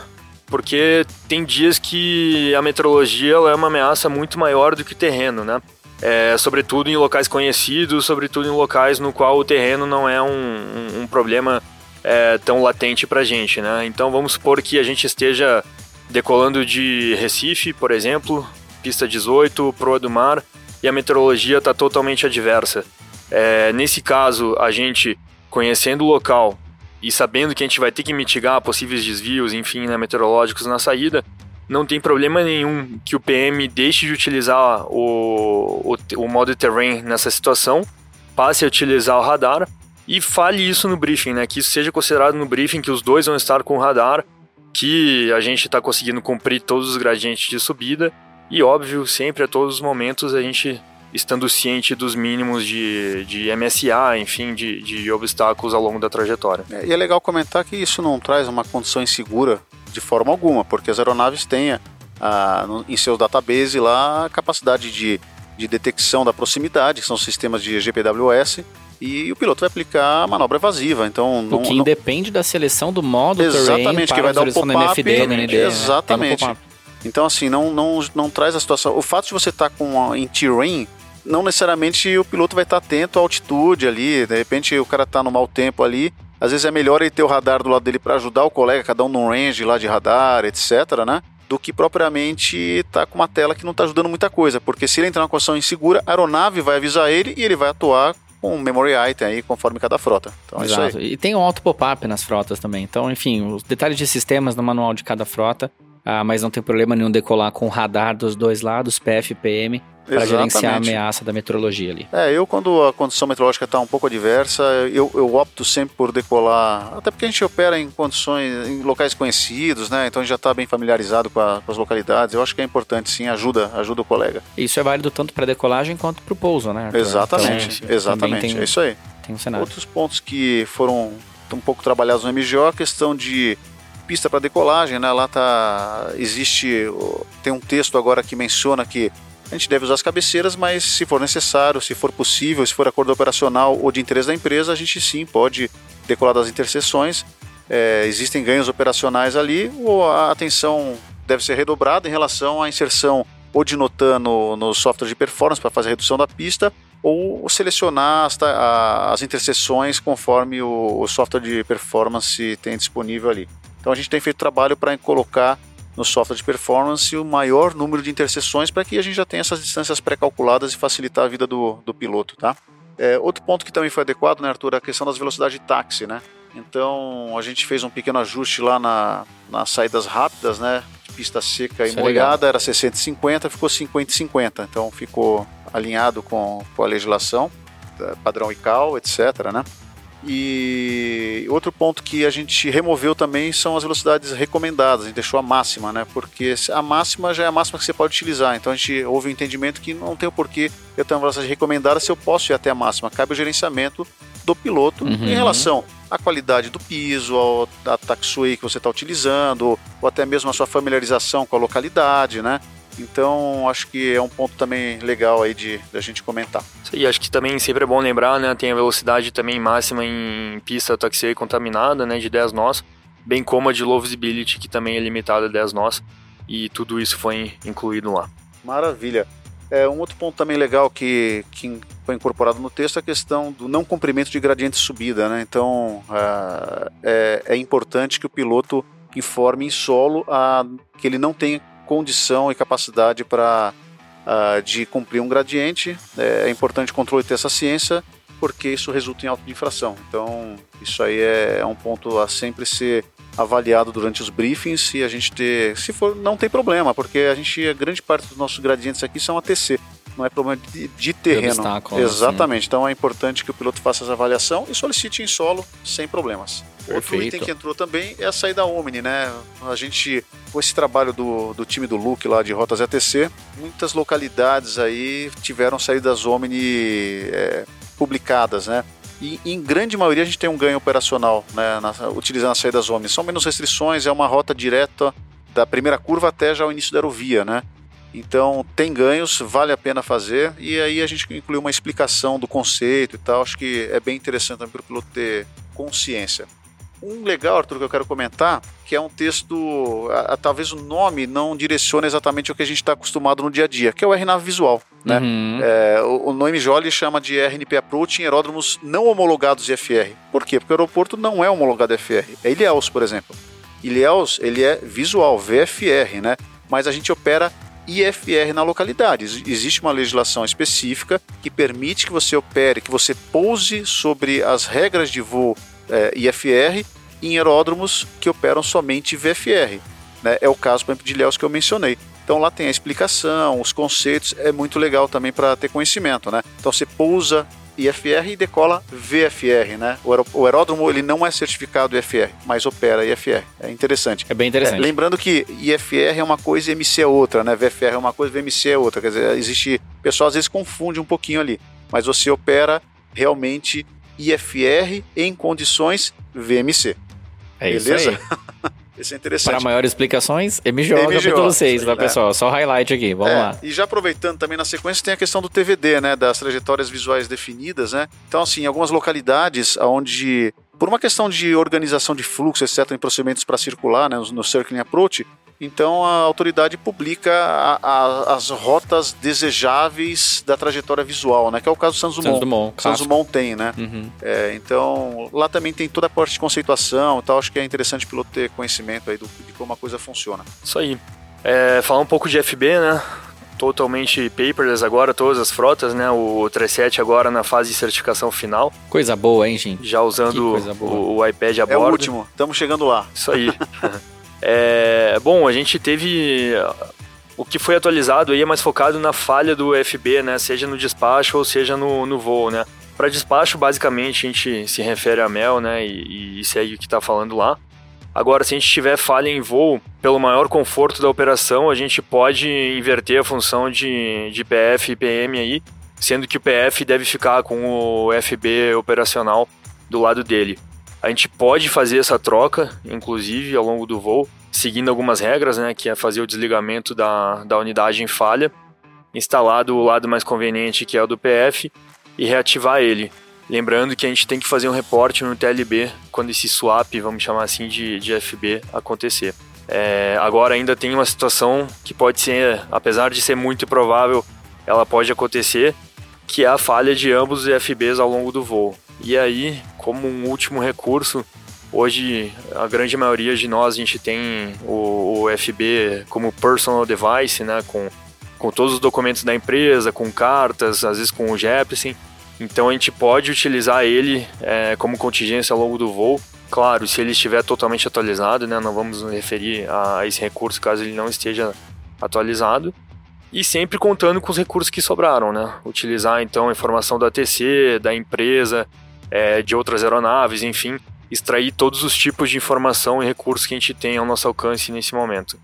Porque tem dias que a meteorologia é uma ameaça muito maior do que o terreno, né? É, sobretudo em locais conhecidos, sobretudo em locais no qual o terreno não é um, um, um problema é, tão latente para gente, né? Então vamos supor que a gente esteja decolando de Recife, por exemplo, pista 18, proa do mar, e a meteorologia está totalmente adversa. É, nesse caso, a gente conhecendo o local e sabendo que a gente vai ter que mitigar possíveis desvios, enfim, né, meteorológicos na saída, não tem problema nenhum que o PM deixe de utilizar o, o, o modo terrain nessa situação, passe a utilizar o radar e fale isso no briefing, né? Que isso seja considerado no briefing, que os dois vão estar com o radar, que a gente está conseguindo cumprir todos os gradientes de subida e, óbvio, sempre a todos os momentos a gente estando ciente dos mínimos de, de MSA, enfim, de, de obstáculos ao longo da trajetória. É, e é legal comentar que isso não traz uma condição insegura de forma alguma, porque as aeronaves têm a, a, no, em seus database lá a capacidade de de detecção da proximidade, que são sistemas de GPWS, e o piloto vai aplicar a manobra evasiva. Então, não, o que independe da seleção do modo Exatamente, que vai dar o pop-up. ND, né? Exatamente. Né? Então, assim, não, não, não traz a situação. O fato de você estar tá com em terrain, não necessariamente o piloto vai estar atento à altitude ali. De repente, o cara está no mau tempo ali. Às vezes é melhor ele ter o radar do lado dele para ajudar o colega, cada um num range lá de radar, etc, né? Do que propriamente estar tá com uma tela que não está ajudando muita coisa. Porque se ele entrar numa condição insegura, a aeronave vai avisar ele e ele vai atuar com um memory item aí, conforme cada frota. Então, Exato. É isso aí. E tem um auto pop-up nas frotas também. Então, enfim, os detalhes de sistemas no manual de cada frota, ah, mas não tem problema nenhum decolar com radar dos dois lados, PF e PM, para gerenciar a ameaça da meteorologia ali. É, eu quando a condição meteorológica está um pouco adversa, eu, eu opto sempre por decolar, até porque a gente opera em condições, em locais conhecidos, né? Então a gente já está bem familiarizado com, a, com, as localidades. Eu acho que é importante, sim, ajuda, ajuda o colega. Isso é válido tanto para decolagem quanto para o pouso, né? Arthur? Exatamente, então, exatamente, tem, é isso aí. Tem um cenário. Outros pontos que foram um pouco trabalhados no MGO, a questão de pista para decolagem, né? Lá tá existe tem um texto agora que menciona que a gente deve usar as cabeceiras, mas se for necessário, se for possível, se for acordo operacional ou de interesse da empresa, a gente sim pode decolar das interseções. É, existem ganhos operacionais ali, ou a atenção deve ser redobrada em relação à inserção ou de notan no, no software de performance para fazer a redução da pista, ou selecionar as, as interseções conforme o, o software de performance tem disponível ali. Então a gente tem feito trabalho para colocar no software de performance o maior número de interseções para que a gente já tenha essas distâncias pré-calculadas e facilitar a vida do, do piloto, tá? É, outro ponto que também foi adequado, né, Arthur, é a questão das velocidades de táxi, né? Então a gente fez um pequeno ajuste lá na, nas saídas rápidas, né? Pista seca Isso e é molhada legal. era 60 e 50, ficou 50 e 50. Então ficou alinhado com, com a legislação, padrão ICAO, etc, né? E outro ponto que a gente removeu também são as velocidades recomendadas, a gente deixou a máxima, né? Porque a máxima já é a máxima que você pode utilizar. Então a gente houve o um entendimento que não tem o porquê eu ter uma velocidade recomendada se eu posso ir até a máxima. Cabe o gerenciamento do piloto uhum. em relação à qualidade do piso, ao, à taxiway que você está utilizando, ou até mesmo a sua familiarização com a localidade, né? Então, acho que é um ponto também legal aí de a gente comentar. E acho que também sempre é bom lembrar, né, tem a velocidade também máxima em pista taxi contaminada, né, de 10 nós, bem como a de low visibility, que também é limitada a 10 nós, e tudo isso foi incluído lá. Maravilha. É, um outro ponto também legal que, que foi incorporado no texto é a questão do não comprimento de gradiente de subida. Né? Então, é, é, é importante que o piloto informe em solo a, que ele não tem condição e capacidade para uh, de cumprir um gradiente. É, é importante o controle ter essa ciência, porque isso resulta em auto de infração. Então, isso aí é, é um ponto a sempre ser avaliado durante os briefings e a gente ter, se for, não tem problema, porque a gente, a grande parte dos nossos gradientes aqui são ATC, não é problema de, de terreno. De Exatamente, assim. então é importante que o piloto faça essa avaliação e solicite em solo sem problemas. Perfeito. Outro item que entrou também é a saída Omni, né? A gente, com esse trabalho do, do time do Luke lá de Rotas ETC, muitas localidades aí tiveram saídas Omni é, publicadas, né? E em grande maioria a gente tem um ganho operacional, né? Na, utilizando as saídas Omni. São menos restrições, é uma rota direta da primeira curva até já o início da aerovia, né? Então tem ganhos, vale a pena fazer. E aí a gente incluiu uma explicação do conceito e tal. Acho que é bem interessante também para o piloto ter consciência. Um legal, Arthur, que eu quero comentar, que é um texto, a, a, talvez o nome não direcione exatamente o que a gente está acostumado no dia a dia, que é o RNAV visual. Né? Uhum. É, o, o nome Jolly chama de RNP Approach em aeródromos não homologados de FR. Por quê? Porque o aeroporto não é homologado FR. É Ilhéus, por exemplo. Ilhéus, ele é visual, VFR, né? Mas a gente opera IFR na localidade. Existe uma legislação específica que permite que você opere, que você pouse sobre as regras de voo é, IFR em aeródromos que operam somente VFR. Né? É o caso, por exemplo, de Ilhéus que eu mencionei. Então lá tem a explicação, os conceitos, é muito legal também para ter conhecimento, né? Então você pousa IFR e decola VFR, né? O aeródromo ele não é certificado IFR, mas opera IFR. É interessante. É bem interessante. É, lembrando que IFR é uma coisa e MC é outra, né? VFR é uma coisa, VMC é outra. Quer dizer, existe. O pessoal às vezes confunde um pouquinho ali, mas você opera realmente IFR em condições VMC. É Beleza? Esse é interessante. Para maiores explicações, MGO, MGO capítulo 6, tá, é. pessoal? Só highlight aqui, vamos é, lá. E já aproveitando também na sequência, tem a questão do TVD, né? Das trajetórias visuais definidas, né? Então, assim, algumas localidades onde por uma questão de organização de fluxo, etc., em procedimentos para circular, né, no Circling Approach, então a autoridade publica a, a, as rotas desejáveis da trajetória visual, né? Que é o caso do Santos Dumont. Dumont, Santos Dumont tem, né? Uhum. É, então lá também tem toda a parte de conceituação e tal. Acho que é interessante o piloto ter conhecimento aí do, de como a coisa funciona. Isso aí. É, falar um pouco de FB, né? Totalmente paperless agora, todas as frotas, né? O 37 agora na fase de certificação final. Coisa boa, hein, gente? Já usando o, o, iPad a bordo. É o último, estamos chegando lá. Isso aí. É, bom, a gente teve o que foi atualizado aí é mais focado na falha do FB, né? Seja no despacho ou seja no, no voo, né? Para despacho, basicamente, a gente se refere a Mel, né? E, e segue o que está falando lá. Agora, se a gente tiver falha em voo, pelo maior conforto da operação, a gente pode inverter a função de, de PF e PM aí, sendo que o PF deve ficar com o FB operacional do lado dele. A gente pode fazer essa troca, inclusive, ao longo do voo, seguindo algumas regras, né, que é fazer o desligamento da, da unidade em falha, instalado o lado mais conveniente, que é o do PF, e reativar ele. Lembrando que a gente tem que fazer um reporte no TLB quando esse swap, vamos chamar assim, de, de FB acontecer. É, agora ainda tem uma situação que pode ser, apesar de ser muito improvável, ela pode acontecer, que é a falha de ambos os FBs ao longo do voo. E aí, como um último recurso, hoje a grande maioria de nós a gente tem o, o FB como personal device, né, com, com todos os documentos da empresa, com cartas, às vezes com o Jeppesen. Então a gente pode utilizar ele é, como contingência ao longo do voo. Claro, se ele estiver totalmente atualizado, né, não vamos nos referir a esse recurso caso ele não esteja atualizado. E sempre contando com os recursos que sobraram, né? Utilizar então a informação da ATC, da empresa, é, de outras aeronaves, enfim, extrair todos os tipos de informação e recursos que a gente tem ao nosso alcance nesse momento.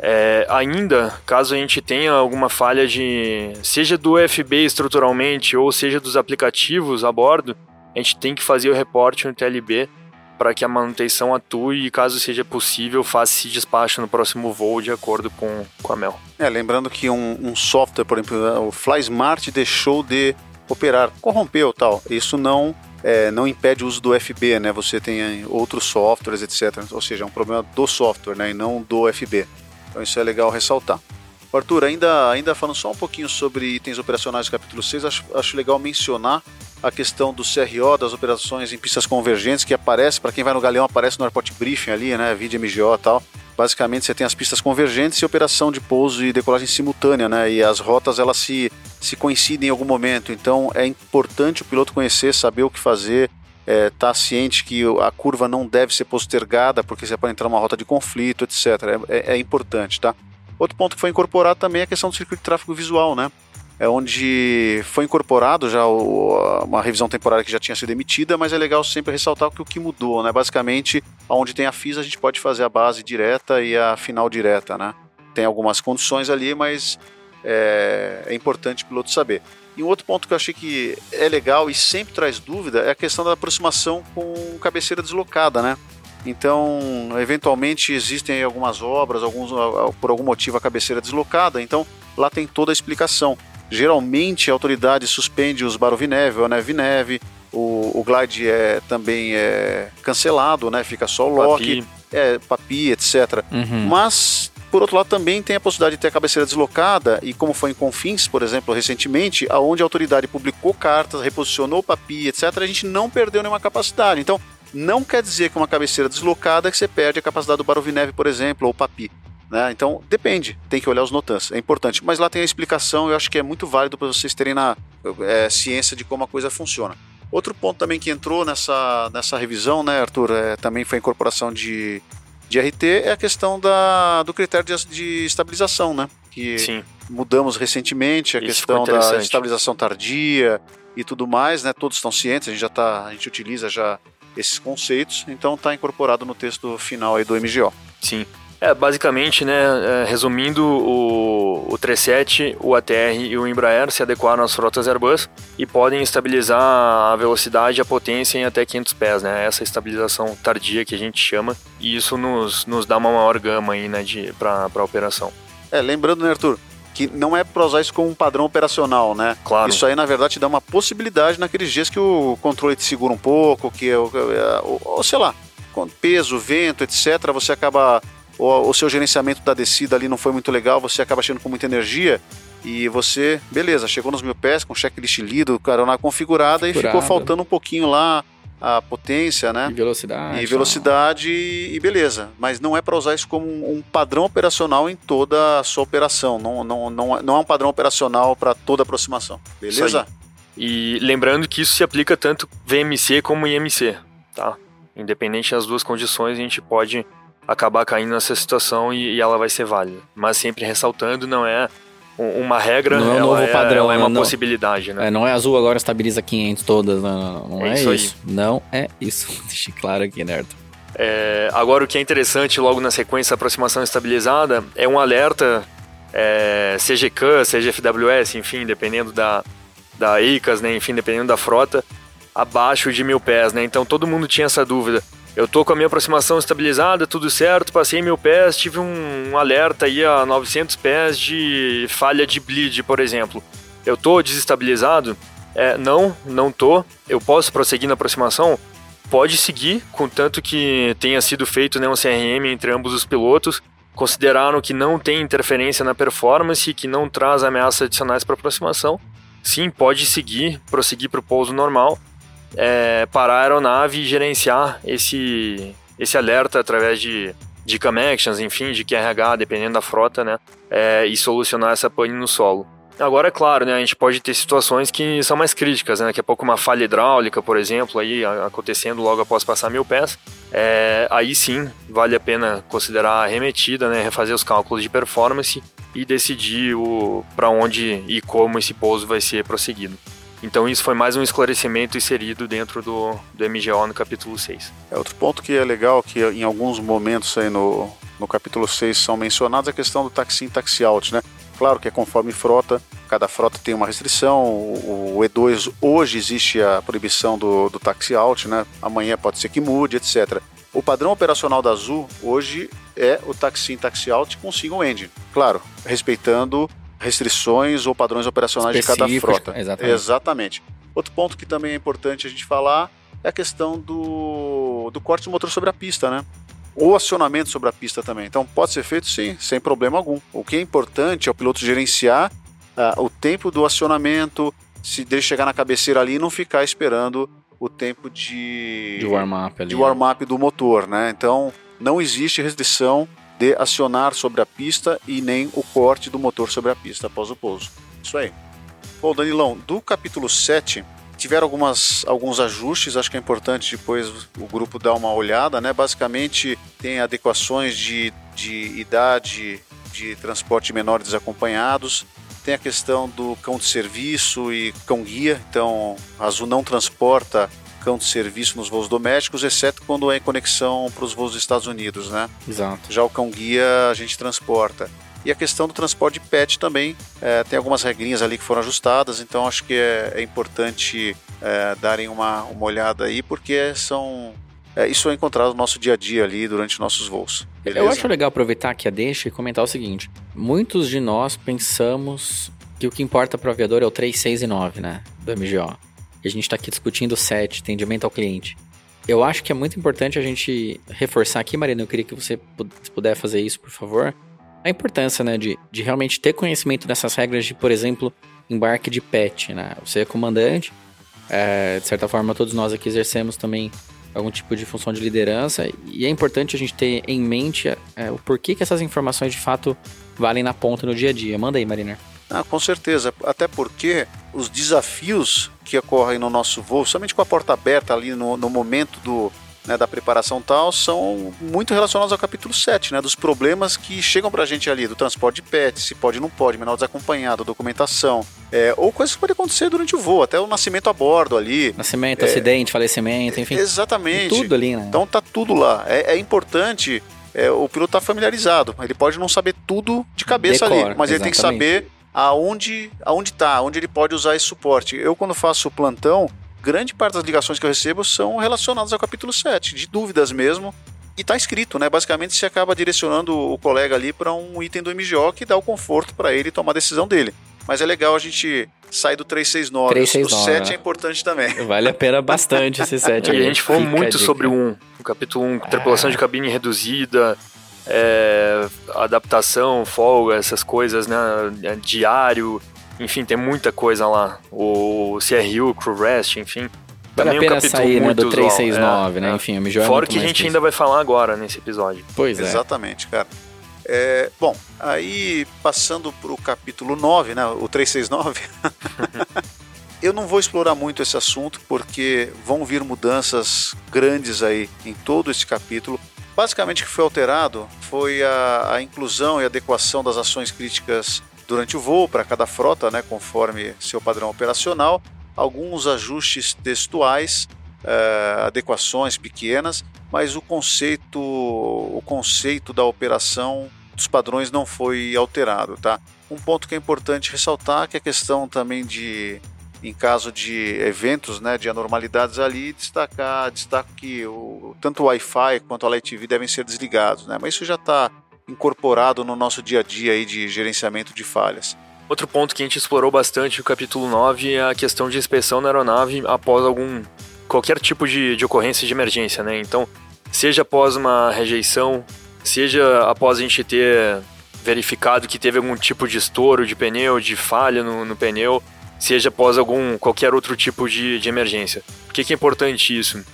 É, ainda, caso a gente tenha alguma falha de seja do FB estruturalmente ou seja dos aplicativos a bordo, a gente tem que fazer o reporte no TLB para que a manutenção atue e, caso seja possível, faça esse despacho no próximo voo de acordo com, com a MEL. É, lembrando que um, um software, por exemplo, o FlySmart deixou de operar, corrompeu tal. Isso não é, não impede o uso do FB, né? Você tem outros softwares, etc. Ou seja, é um problema do software, né? E não do FB. Então isso é legal ressaltar. Arthur, ainda, ainda falando só um pouquinho sobre itens operacionais do capítulo 6, acho, acho legal mencionar a questão do CRO, das operações em pistas convergentes, que aparece, para quem vai no Galeão, aparece no Airport Briefing ali, né? Vídeo MGO e tal. Basicamente, você tem as pistas convergentes e operação de pouso e decolagem simultânea, né? E as rotas elas se, se coincidem em algum momento. Então, é importante o piloto conhecer, saber o que fazer, é, tá ciente que a curva não deve ser postergada, porque você pode entrar numa rota de conflito, etc. É, é, é importante, tá? Outro ponto que foi incorporado também é a questão do circuito de tráfego visual, né? É onde foi incorporado já o, uma revisão temporária que já tinha sido emitida, mas é legal sempre ressaltar que o que mudou, né? Basicamente, onde tem a FIS a gente pode fazer a base direta e a final direta, né? Tem algumas condições ali, mas é, é importante o piloto saber. E um outro ponto que eu achei que é legal e sempre traz dúvida é a questão da aproximação com cabeceira deslocada, né? Então, eventualmente existem algumas obras, alguns, por algum motivo a cabeceira deslocada, então lá tem toda a explicação. Geralmente a autoridade suspende os Barovineve, a Neve-Neve, o, o Glide é, também é cancelado, né? Fica só o lock, papi. é, papi, etc. Uhum. Mas por outro lado, também tem a possibilidade de ter a cabeceira deslocada, e como foi em Confins, por exemplo, recentemente, aonde a autoridade publicou cartas, reposicionou o papi, etc., a gente não perdeu nenhuma capacidade. Então, não quer dizer que uma cabeceira deslocada é que você perde a capacidade do Barovineve, por exemplo, ou papi. Né? Então, depende, tem que olhar os notans, é importante. Mas lá tem a explicação, eu acho que é muito válido para vocês terem na é, ciência de como a coisa funciona. Outro ponto também que entrou nessa, nessa revisão, né, Arthur, é, também foi a incorporação de, de RT, é a questão da, do critério de, de estabilização, né? Que Sim. mudamos recentemente, a Isso questão da estabilização tardia e tudo mais, né? Todos estão cientes, a gente já tá, a gente utiliza já esses conceitos, então está incorporado no texto final aí do MGO. Sim. É, basicamente, né, é, resumindo, o, o 37, o ATR e o Embraer se adequaram às frotas Airbus e podem estabilizar a velocidade e a potência em até 500 pés, né? Essa estabilização tardia que a gente chama, e isso nos, nos dá uma maior gama aí, né, para a operação. É, lembrando, né, Arthur, que não é para usar isso como um padrão operacional, né? Claro. Isso aí, na verdade, te dá uma possibilidade naqueles dias que o controle te segura um pouco, que, ou, ou sei lá, com peso, vento, etc., você acaba o, o seu gerenciamento da descida ali não foi muito legal, você acaba chegando com muita energia e você, beleza, chegou nos mil pés com o checklist lido, carona configurada e ficou faltando um pouquinho lá a potência, né? E velocidade. E velocidade e, e beleza. Mas não é para usar isso como um, um, padrão operacional em toda a sua operação. Não, não, não, não é um padrão operacional para toda aproximação. Beleza? E lembrando que isso se aplica tanto VMC como IMC, tá? Independente das duas condições, a gente pode acabar caindo nessa situação e, e ela vai ser válida. Mas sempre ressaltando, não é uma regra, não é um novo é, padrão, é uma não, possibilidade, né? É, não é azul agora estabiliza 500 todas, não, não é, é, isso, isso. Não é isso. Deixe claro aqui, né, É, agora, o que é interessante logo na sequência aproximação estabilizada é um alerta é, CGCAN, CGFWS, enfim, dependendo da, da ICAS, né, enfim, dependendo da frota, abaixo de mil pés, né? Então todo mundo tinha essa dúvida. Eu tô com a minha aproximação estabilizada, tudo certo, passei mil pés, tive um, um alerta aí a 900 pés de falha de bleed, por exemplo. Eu tô desestabilizado? É, não, não tô. Eu posso prosseguir na aproximação? Pode seguir, contanto que tenha sido feito né, um CRM entre ambos os pilotos. Consideraram que não tem interferência na performance e que não traz ameaças adicionais para aproximação. Sim, pode seguir, prosseguir para o pouso normal é, parar a aeronave e gerenciar esse, esse alerta através de, de cam actions, enfim, de QRH, dependendo da frota, né? É, e solucionar essa pane no solo. Agora, é claro, né, a gente pode ter situações que são mais críticas, né? Daqui a pouco uma falha hidráulica, por exemplo, aí acontecendo logo após passar mil pés. É, aí sim, vale a pena considerar a remetida, né? Refazer os cálculos de performance e decidir para onde e como esse pouso vai ser prosseguido. Então isso foi mais um esclarecimento inserido dentro do, do MGO no capítulo 6. É, outro ponto que é legal, que em alguns momentos aí no, no capítulo 6 são mencionados, é a questão do taxi taxi out, né? Claro que é conforme frota, cada frota tem uma restrição. O, o E2 hoje existe a proibição do, do taxi out, né? Amanhã pode ser que mude, etc. O padrão operacional da Azul hoje é o taxi taxi out com single engine. Claro, respeitando restrições ou padrões operacionais de cada frota. Exatamente. exatamente. Outro ponto que também é importante a gente falar é a questão do, do corte do motor sobre a pista, né? Ou acionamento sobre a pista também. Então pode ser feito sim, sem problema algum. O que é importante é o piloto gerenciar uh, o tempo do acionamento, se dele chegar na cabeceira ali e não ficar esperando o tempo de, de warm-up de warm-up do motor, né? Então não existe restrição de acionar sobre a pista e nem o corte do motor sobre a pista após o pouso. Isso aí. Bom, Danilão, do capítulo 7 tiveram algumas, alguns ajustes, acho que é importante depois o grupo dar uma olhada, né? Basicamente tem adequações de, de idade de transporte menor desacompanhados, tem a questão do cão de serviço e cão guia, então a Azul não transporta cão de serviço nos voos domésticos, exceto quando é em conexão para os voos dos Estados Unidos, né? Exato. Já o cão guia a gente transporta. E a questão do transporte de pet também, é, tem algumas regrinhas ali que foram ajustadas, então acho que é, é importante é, darem uma, uma olhada aí, porque são é, isso é encontrado no nosso dia a dia ali durante nossos voos. Beleza? Eu acho legal aproveitar aqui a deixa e comentar o seguinte: muitos de nós pensamos que o que importa para o aviador é o 3, 6 e 9, né? Do MGO a gente está aqui discutindo o set, atendimento ao cliente. Eu acho que é muito importante a gente reforçar aqui, Marina, eu queria que você puder fazer isso, por favor. A importância, né, de, de realmente ter conhecimento dessas regras de, por exemplo, embarque de pet, né? Você é comandante, é, de certa forma todos nós aqui exercemos também algum tipo de função de liderança e é importante a gente ter em mente é, o porquê que essas informações de fato valem na ponta no dia a dia. Manda aí, Marina. Ah, com certeza, até porque os desafios que ocorrem no nosso voo, somente com a porta aberta ali no, no momento do, né, da preparação tal, são muito relacionados ao capítulo 7, né, dos problemas que chegam para a gente ali, do transporte de pet, se pode ou não pode, menor desacompanhado, documentação, é, ou coisas que podem acontecer durante o voo, até o nascimento a bordo ali. Nascimento, é, acidente, falecimento, enfim. Exatamente. Tudo ali, né? Então tá tudo lá. É, é importante é, o piloto está familiarizado. Ele pode não saber tudo de cabeça Decor, ali, mas ele tem que exatamente. saber aonde, aonde tá, onde ele pode usar esse suporte. Eu, quando faço o plantão, grande parte das ligações que eu recebo são relacionadas ao capítulo 7, de dúvidas mesmo. E tá escrito, né? Basicamente você acaba direcionando o colega ali para um item do MGO que dá o conforto para ele tomar a decisão dele. Mas é legal a gente sair do 369. 369, o 7 né? é importante também. Vale a pena bastante esse set. E aí. a gente falou muito sobre o 1, o capítulo 1, tripulação de cabine reduzida, é, adaptação, folga, essas coisas, né? é, Diário, enfim, tem muita coisa lá. O CRU, Crew Rest, enfim. Vale a Também um pena capítulo sair né, muito do usual, 369, é, né? é. Enfim, o MGO é Fora muito que a gente ainda vai falar agora nesse episódio. Pois é. Exatamente, cara. É, bom, aí passando para o capítulo 9, né, o 369, eu não vou explorar muito esse assunto porque vão vir mudanças grandes aí em todo esse capítulo. Basicamente, o que foi alterado foi a, a inclusão e adequação das ações críticas durante o voo para cada frota, né, conforme seu padrão operacional, alguns ajustes textuais, eh, adequações pequenas, mas o conceito, o conceito da operação dos padrões não foi alterado, tá? Um ponto que é importante ressaltar que é a questão também de em caso de eventos, né, de anormalidades ali, destacar, destaco que o, tanto o Wi-Fi quanto a Light TV devem ser desligados, né? Mas isso já está incorporado no nosso dia a dia aí de gerenciamento de falhas. Outro ponto que a gente explorou bastante no capítulo 9 é a questão de inspeção na aeronave após algum qualquer tipo de, de ocorrência de emergência, né? Então, seja após uma rejeição, seja após a gente ter verificado que teve algum tipo de estouro de pneu, de falha no, no pneu, seja após algum qualquer outro tipo de, de emergência. Por que, que é importante isso?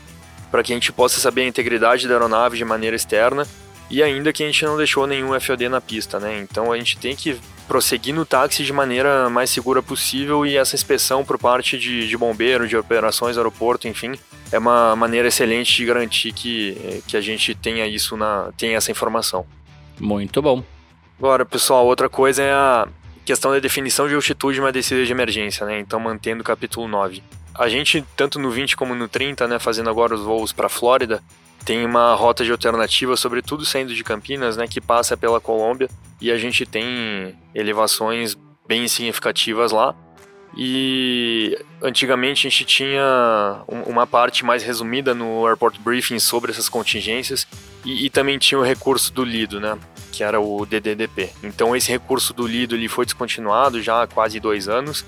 Para que a gente possa saber a integridade da aeronave de maneira externa e ainda que a gente não deixou nenhum FOD na pista, né? Então a gente tem que prosseguir no táxi de maneira mais segura possível e essa inspeção por parte de, de bombeiro, de operações, aeroporto, enfim, é uma maneira excelente de garantir que, que a gente tenha isso na tenha essa informação. Muito bom. Agora, pessoal, outra coisa é a questão da definição de altitude de uma descida de emergência, né? Então, mantendo o capítulo 9. A gente, tanto no 20 como no 30, né, fazendo agora os voos para Flórida, tem uma rota de alternativa, sobretudo saindo de Campinas, né, que passa pela Colômbia, e a gente tem elevações bem significativas lá. E antigamente a gente tinha um- uma parte mais resumida no Airport Briefing sobre essas contingências e, e também tinha o recurso do Lido, né? Que era o DDDP. Então esse recurso do Lido ele foi descontinuado já há quase dois anos.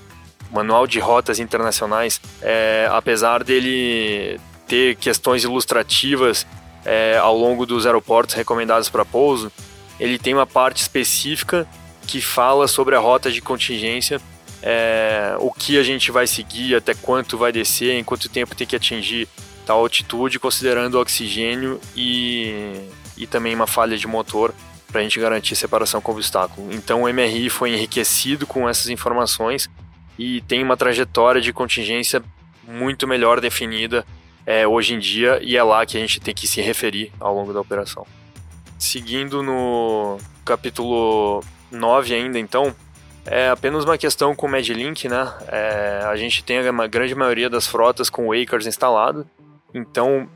O Manual de Rotas Internacionais, é, apesar dele ter questões ilustrativas é, ao longo dos aeroportos recomendados para pouso, ele tem uma parte específica que fala sobre a rota de contingência é, o que a gente vai seguir, até quanto vai descer, em quanto tempo tem que atingir tal altitude, considerando o oxigênio e, e também uma falha de motor para a gente garantir separação com obstáculo. Então o MRI foi enriquecido com essas informações e tem uma trajetória de contingência muito melhor definida é, hoje em dia e é lá que a gente tem que se referir ao longo da operação. Seguindo no capítulo 9 ainda, então, é apenas uma questão com o Medlink, né? É, a gente tem uma grande maioria das frotas com Acres instalado, então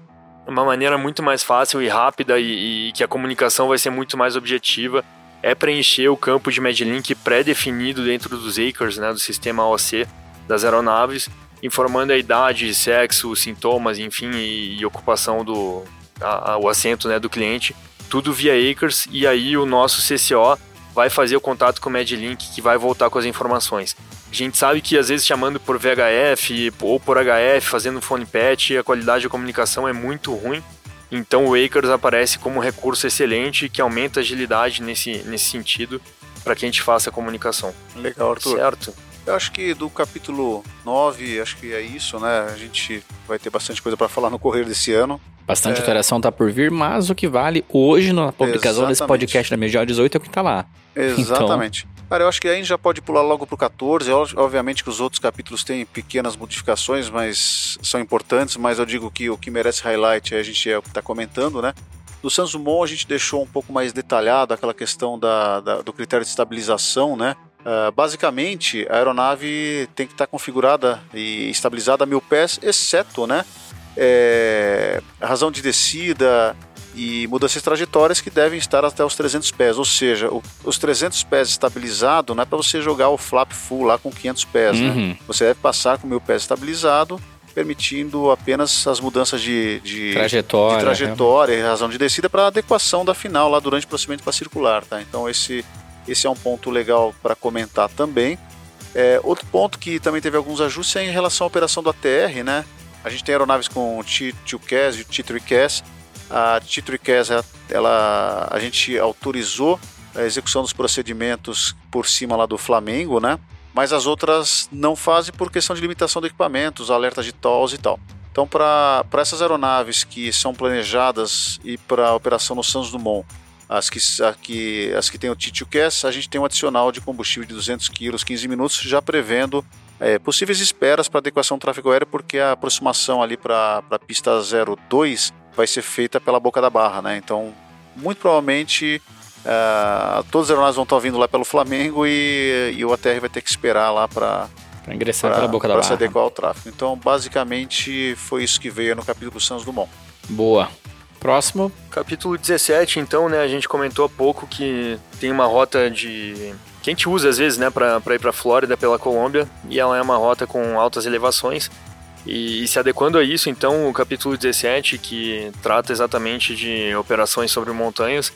uma maneira muito mais fácil e rápida e, e que a comunicação vai ser muito mais objetiva é preencher o campo de Medlink pré-definido dentro dos Acres, né, do sistema AOC das aeronaves, informando a idade, sexo, sintomas, enfim, e, e ocupação do a, a, o assento né, do cliente, tudo via Acres, e aí o nosso CCO vai fazer o contato com o Medlink que vai voltar com as informações. A gente sabe que às vezes chamando por VHF ou por HF, fazendo phone patch, a qualidade de comunicação é muito ruim. Então o Acres aparece como um recurso excelente que aumenta a agilidade nesse, nesse sentido para que a gente faça a comunicação. Legal, Arthur. Certo? Eu acho que do capítulo 9, acho que é isso, né? A gente vai ter bastante coisa para falar no correr desse ano. Bastante É. alteração tá por vir, mas o que vale hoje na publicação desse Exatamente. podcast da MGO 18 é o que tá lá. Exatamente. Cara, eu acho que aí a gente já pode pular logo pro 14. Ob- Obviamente que os outros capítulos têm pequenas modificações, mas são importantes. Mas eu digo que o que merece highlight a gente é está comentando, né? Do Sansumon a gente deixou um pouco mais detalhado aquela questão da, da- do critério de estabilização, né? Ah, basicamente, a aeronave tem que estar configurada e estabilizada a mil pés, exceto, né? é, a razão de descida, e mudanças de trajetórias que devem estar até os 300 pés, ou seja, o, os 300 pés estabilizado não é para você jogar o flap full lá com 500 pés, né? uhum. né? Você deve passar com mil pés estabilizado, permitindo apenas as mudanças de, de trajetória, de trajetória e razão de descida para adequação da final lá durante o procedimento para circular, tá? Então esse, esse é um ponto legal para comentar também. É, outro ponto que também teve alguns ajustes é em relação à operação do ATR, né? A gente tem aeronaves com T2CAS e T3CAS, a T3CAS, ela, a gente autorizou a execução dos procedimentos por cima lá do Flamengo, né? Mas as outras não fazem por questão de limitação do equipamento, os alertas de TOLS e tal. Então, para essas aeronaves que são planejadas e para operação no Santos Dumont, as que, a, que, as que tem o T2CAS, a gente tem um adicional de combustível de 200 kg, 15 minutos, já prevendo é, possíveis esperas para adequação do tráfego aéreo, porque a aproximação ali para a pista 02 vai ser feita pela boca da barra, né? Então, muito provavelmente uh, todos os aeronaves vão estar vindo lá pelo Flamengo e, e o ATR vai ter que esperar lá para para ingressar pra, pela boca da barra. Para se adequar ao tráfego. Então, basicamente, foi isso que veio no capítulo Santos Dumont. Boa. Próximo. Capítulo 17, então, né? A gente comentou há pouco que tem uma rota de. que a gente usa às vezes, né, para ir para Flórida pela Colômbia, e ela é uma rota com altas elevações. E, e, se adequando a isso, então, o capítulo 17, que trata exatamente de operações sobre montanhas,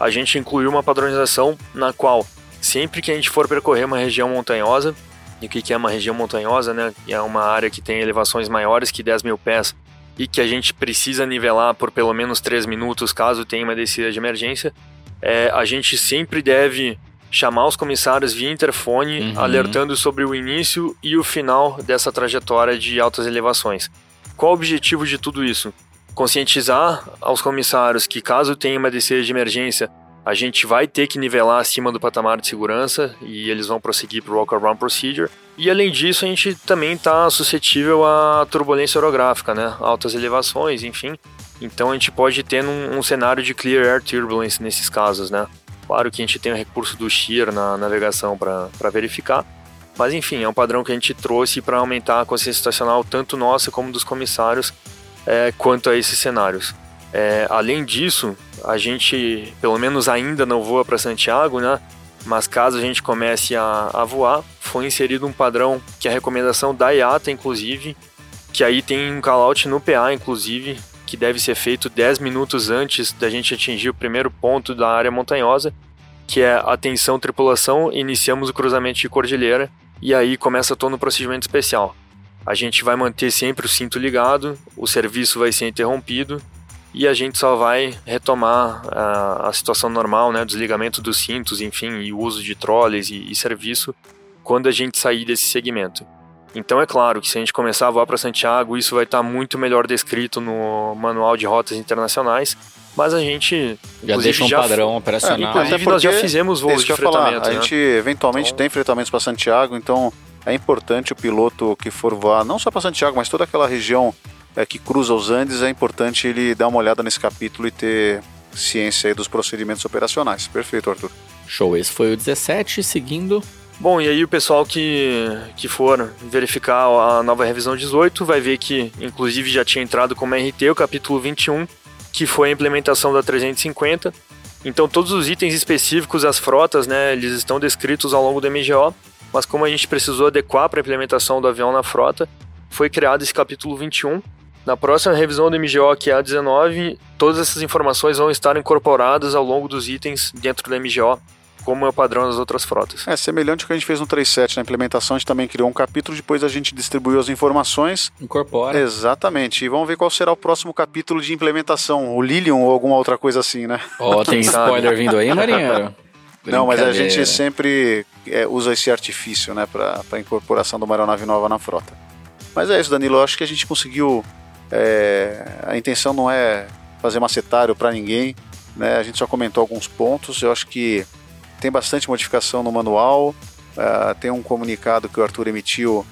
a gente incluiu uma padronização na qual, sempre que a gente for percorrer uma região montanhosa, e o que é uma região montanhosa, né? É uma área que tem elevações maiores que 10 mil pés e que a gente precisa nivelar por pelo menos 3 minutos caso tenha uma descida de emergência, é, a gente sempre deve chamar os comissários via interfone, uhum. alertando sobre o início e o final dessa trajetória de altas elevações. Qual o objetivo de tudo isso? Conscientizar aos comissários que, caso tenha uma descida de emergência, a gente vai ter que nivelar acima do patamar de segurança e eles vão prosseguir para o Walk Around Procedure. E além disso, a gente também está suscetível à turbulência orográfica, né? Altas elevações, enfim. Então a gente pode ter um, um cenário de Clear Air Turbulence nesses casos, né? Claro que a gente tem o recurso do Shear na navegação para verificar, mas enfim, é um padrão que a gente trouxe para aumentar a consciência situacional tanto nossa como dos comissários é, quanto a esses cenários. É, além disso, a gente, pelo menos ainda não voa para Santiago, né? Mas caso a gente comece a, a voar, foi inserido um padrão que é a recomendação da IATA, inclusive, que aí tem um callout no PA, inclusive, que deve ser feito 10 minutos antes da gente atingir o primeiro ponto da área montanhosa, que é atenção tripulação, iniciamos o cruzamento de cordilheira e aí começa todo o procedimento especial. A gente vai manter sempre o cinto ligado, o serviço vai ser interrompido e a gente só vai retomar a, a situação normal, né, desligamento dos cintos, enfim, e o uso de trolleys e, e serviço quando a gente sair desse segmento. Então é claro que se a gente começar a voar para Santiago, isso vai estar tá muito melhor descrito no manual de rotas internacionais, mas a gente já deixa um já padrão operacional. É, inclusive nós já fizemos voos de fretamento. Falar, a né? gente eventualmente então... tem fretamentos para Santiago, então é importante o piloto que for voar não só para Santiago, mas toda aquela região é, que cruza os Andes, é importante ele dar uma olhada nesse capítulo e ter ciência dos procedimentos operacionais. Perfeito, Arthur. Show, esse foi o 17, seguindo Bom, e aí o pessoal que, que for verificar a nova revisão 18 vai ver que, inclusive, já tinha entrado como RT o capítulo 21, que foi a implementação da 350. Então, todos os itens específicos, as frotas, né, eles estão descritos ao longo do MGO, mas como a gente precisou adequar para a implementação do avião na frota, foi criado esse capítulo 21. Na próxima revisão do MGO, que é a 19, todas essas informações vão estar incorporadas ao longo dos itens dentro do MGO como é o padrão das outras frotas. É semelhante ao que a gente fez no 3.7 na implementação, a gente também criou um capítulo, depois a gente distribuiu as informações. Incorpora. Exatamente. E vamos ver qual será o próximo capítulo de implementação, o Lilium ou alguma outra coisa assim, né? Ó, oh, tem spoiler vindo aí, marinheiro? Não, mas a gente sempre é, usa esse artifício, né, para a incorporação de uma aeronave nova na frota. Mas é isso, Danilo. Eu acho que a gente conseguiu. É, a intenção não é fazer macetário para ninguém, né? A gente só comentou alguns pontos. Eu acho que tem bastante modificação no manual. Uh, tem um comunicado que o Arthur emitiu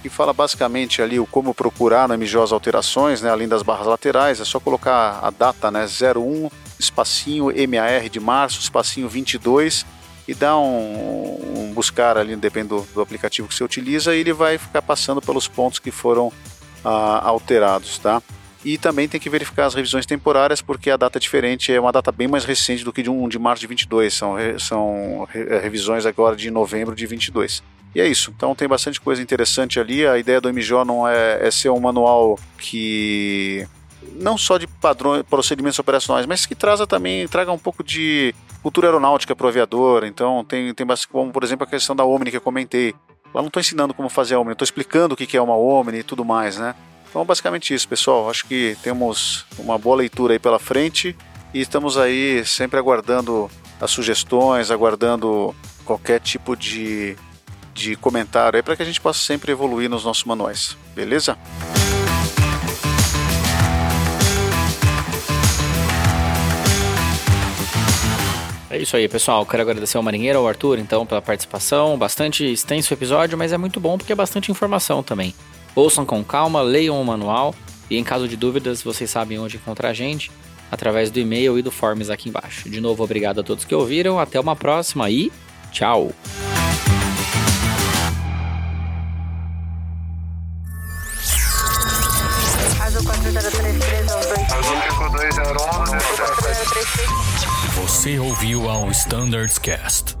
que fala basicamente ali o como procurar no MJ as alterações, né, além das barras laterais, é só colocar a data, né, 01, espacinho MAR de março, espacinho 22 e dar um, um buscar ali, depende do, do, aplicativo que você utiliza, e ele vai ficar passando pelos pontos que foram uh, alterados, tá? E também tem que verificar as revisões temporárias, porque a data é diferente, é uma data bem mais recente do que de, um, de março de 22, são, são é, revisões agora de novembro de 22. E é isso. Então tem bastante coisa interessante ali. A ideia do MJ não é, é ser um manual que não só de padrões, procedimentos operacionais, mas que traga também traga um pouco de cultura aeronáutica para o aviador. Então tem tem como por exemplo a questão da Omni que eu comentei. Lá não estou ensinando como fazer a Omni, estou explicando o que é uma Omni e tudo mais, né? Então basicamente isso, pessoal. Acho que temos uma boa leitura aí pela frente e estamos aí sempre aguardando as sugestões, aguardando qualquer tipo de de comentário aí para que a gente possa sempre evoluir nos nossos manuais. Beleza? É isso aí, pessoal. Quero agradecer ao Marinheiro, ao Arthur, então, pela participação. Bastante extenso o episódio, mas é muito bom porque é bastante informação também. Ouçam com calma, leiam o manual e, em caso de dúvidas, vocês sabem onde encontrar a gente através do e-mail e do forms aqui embaixo. De novo, obrigado a todos que ouviram. Até uma próxima e tchau! Você ouviu ao Standards Cast.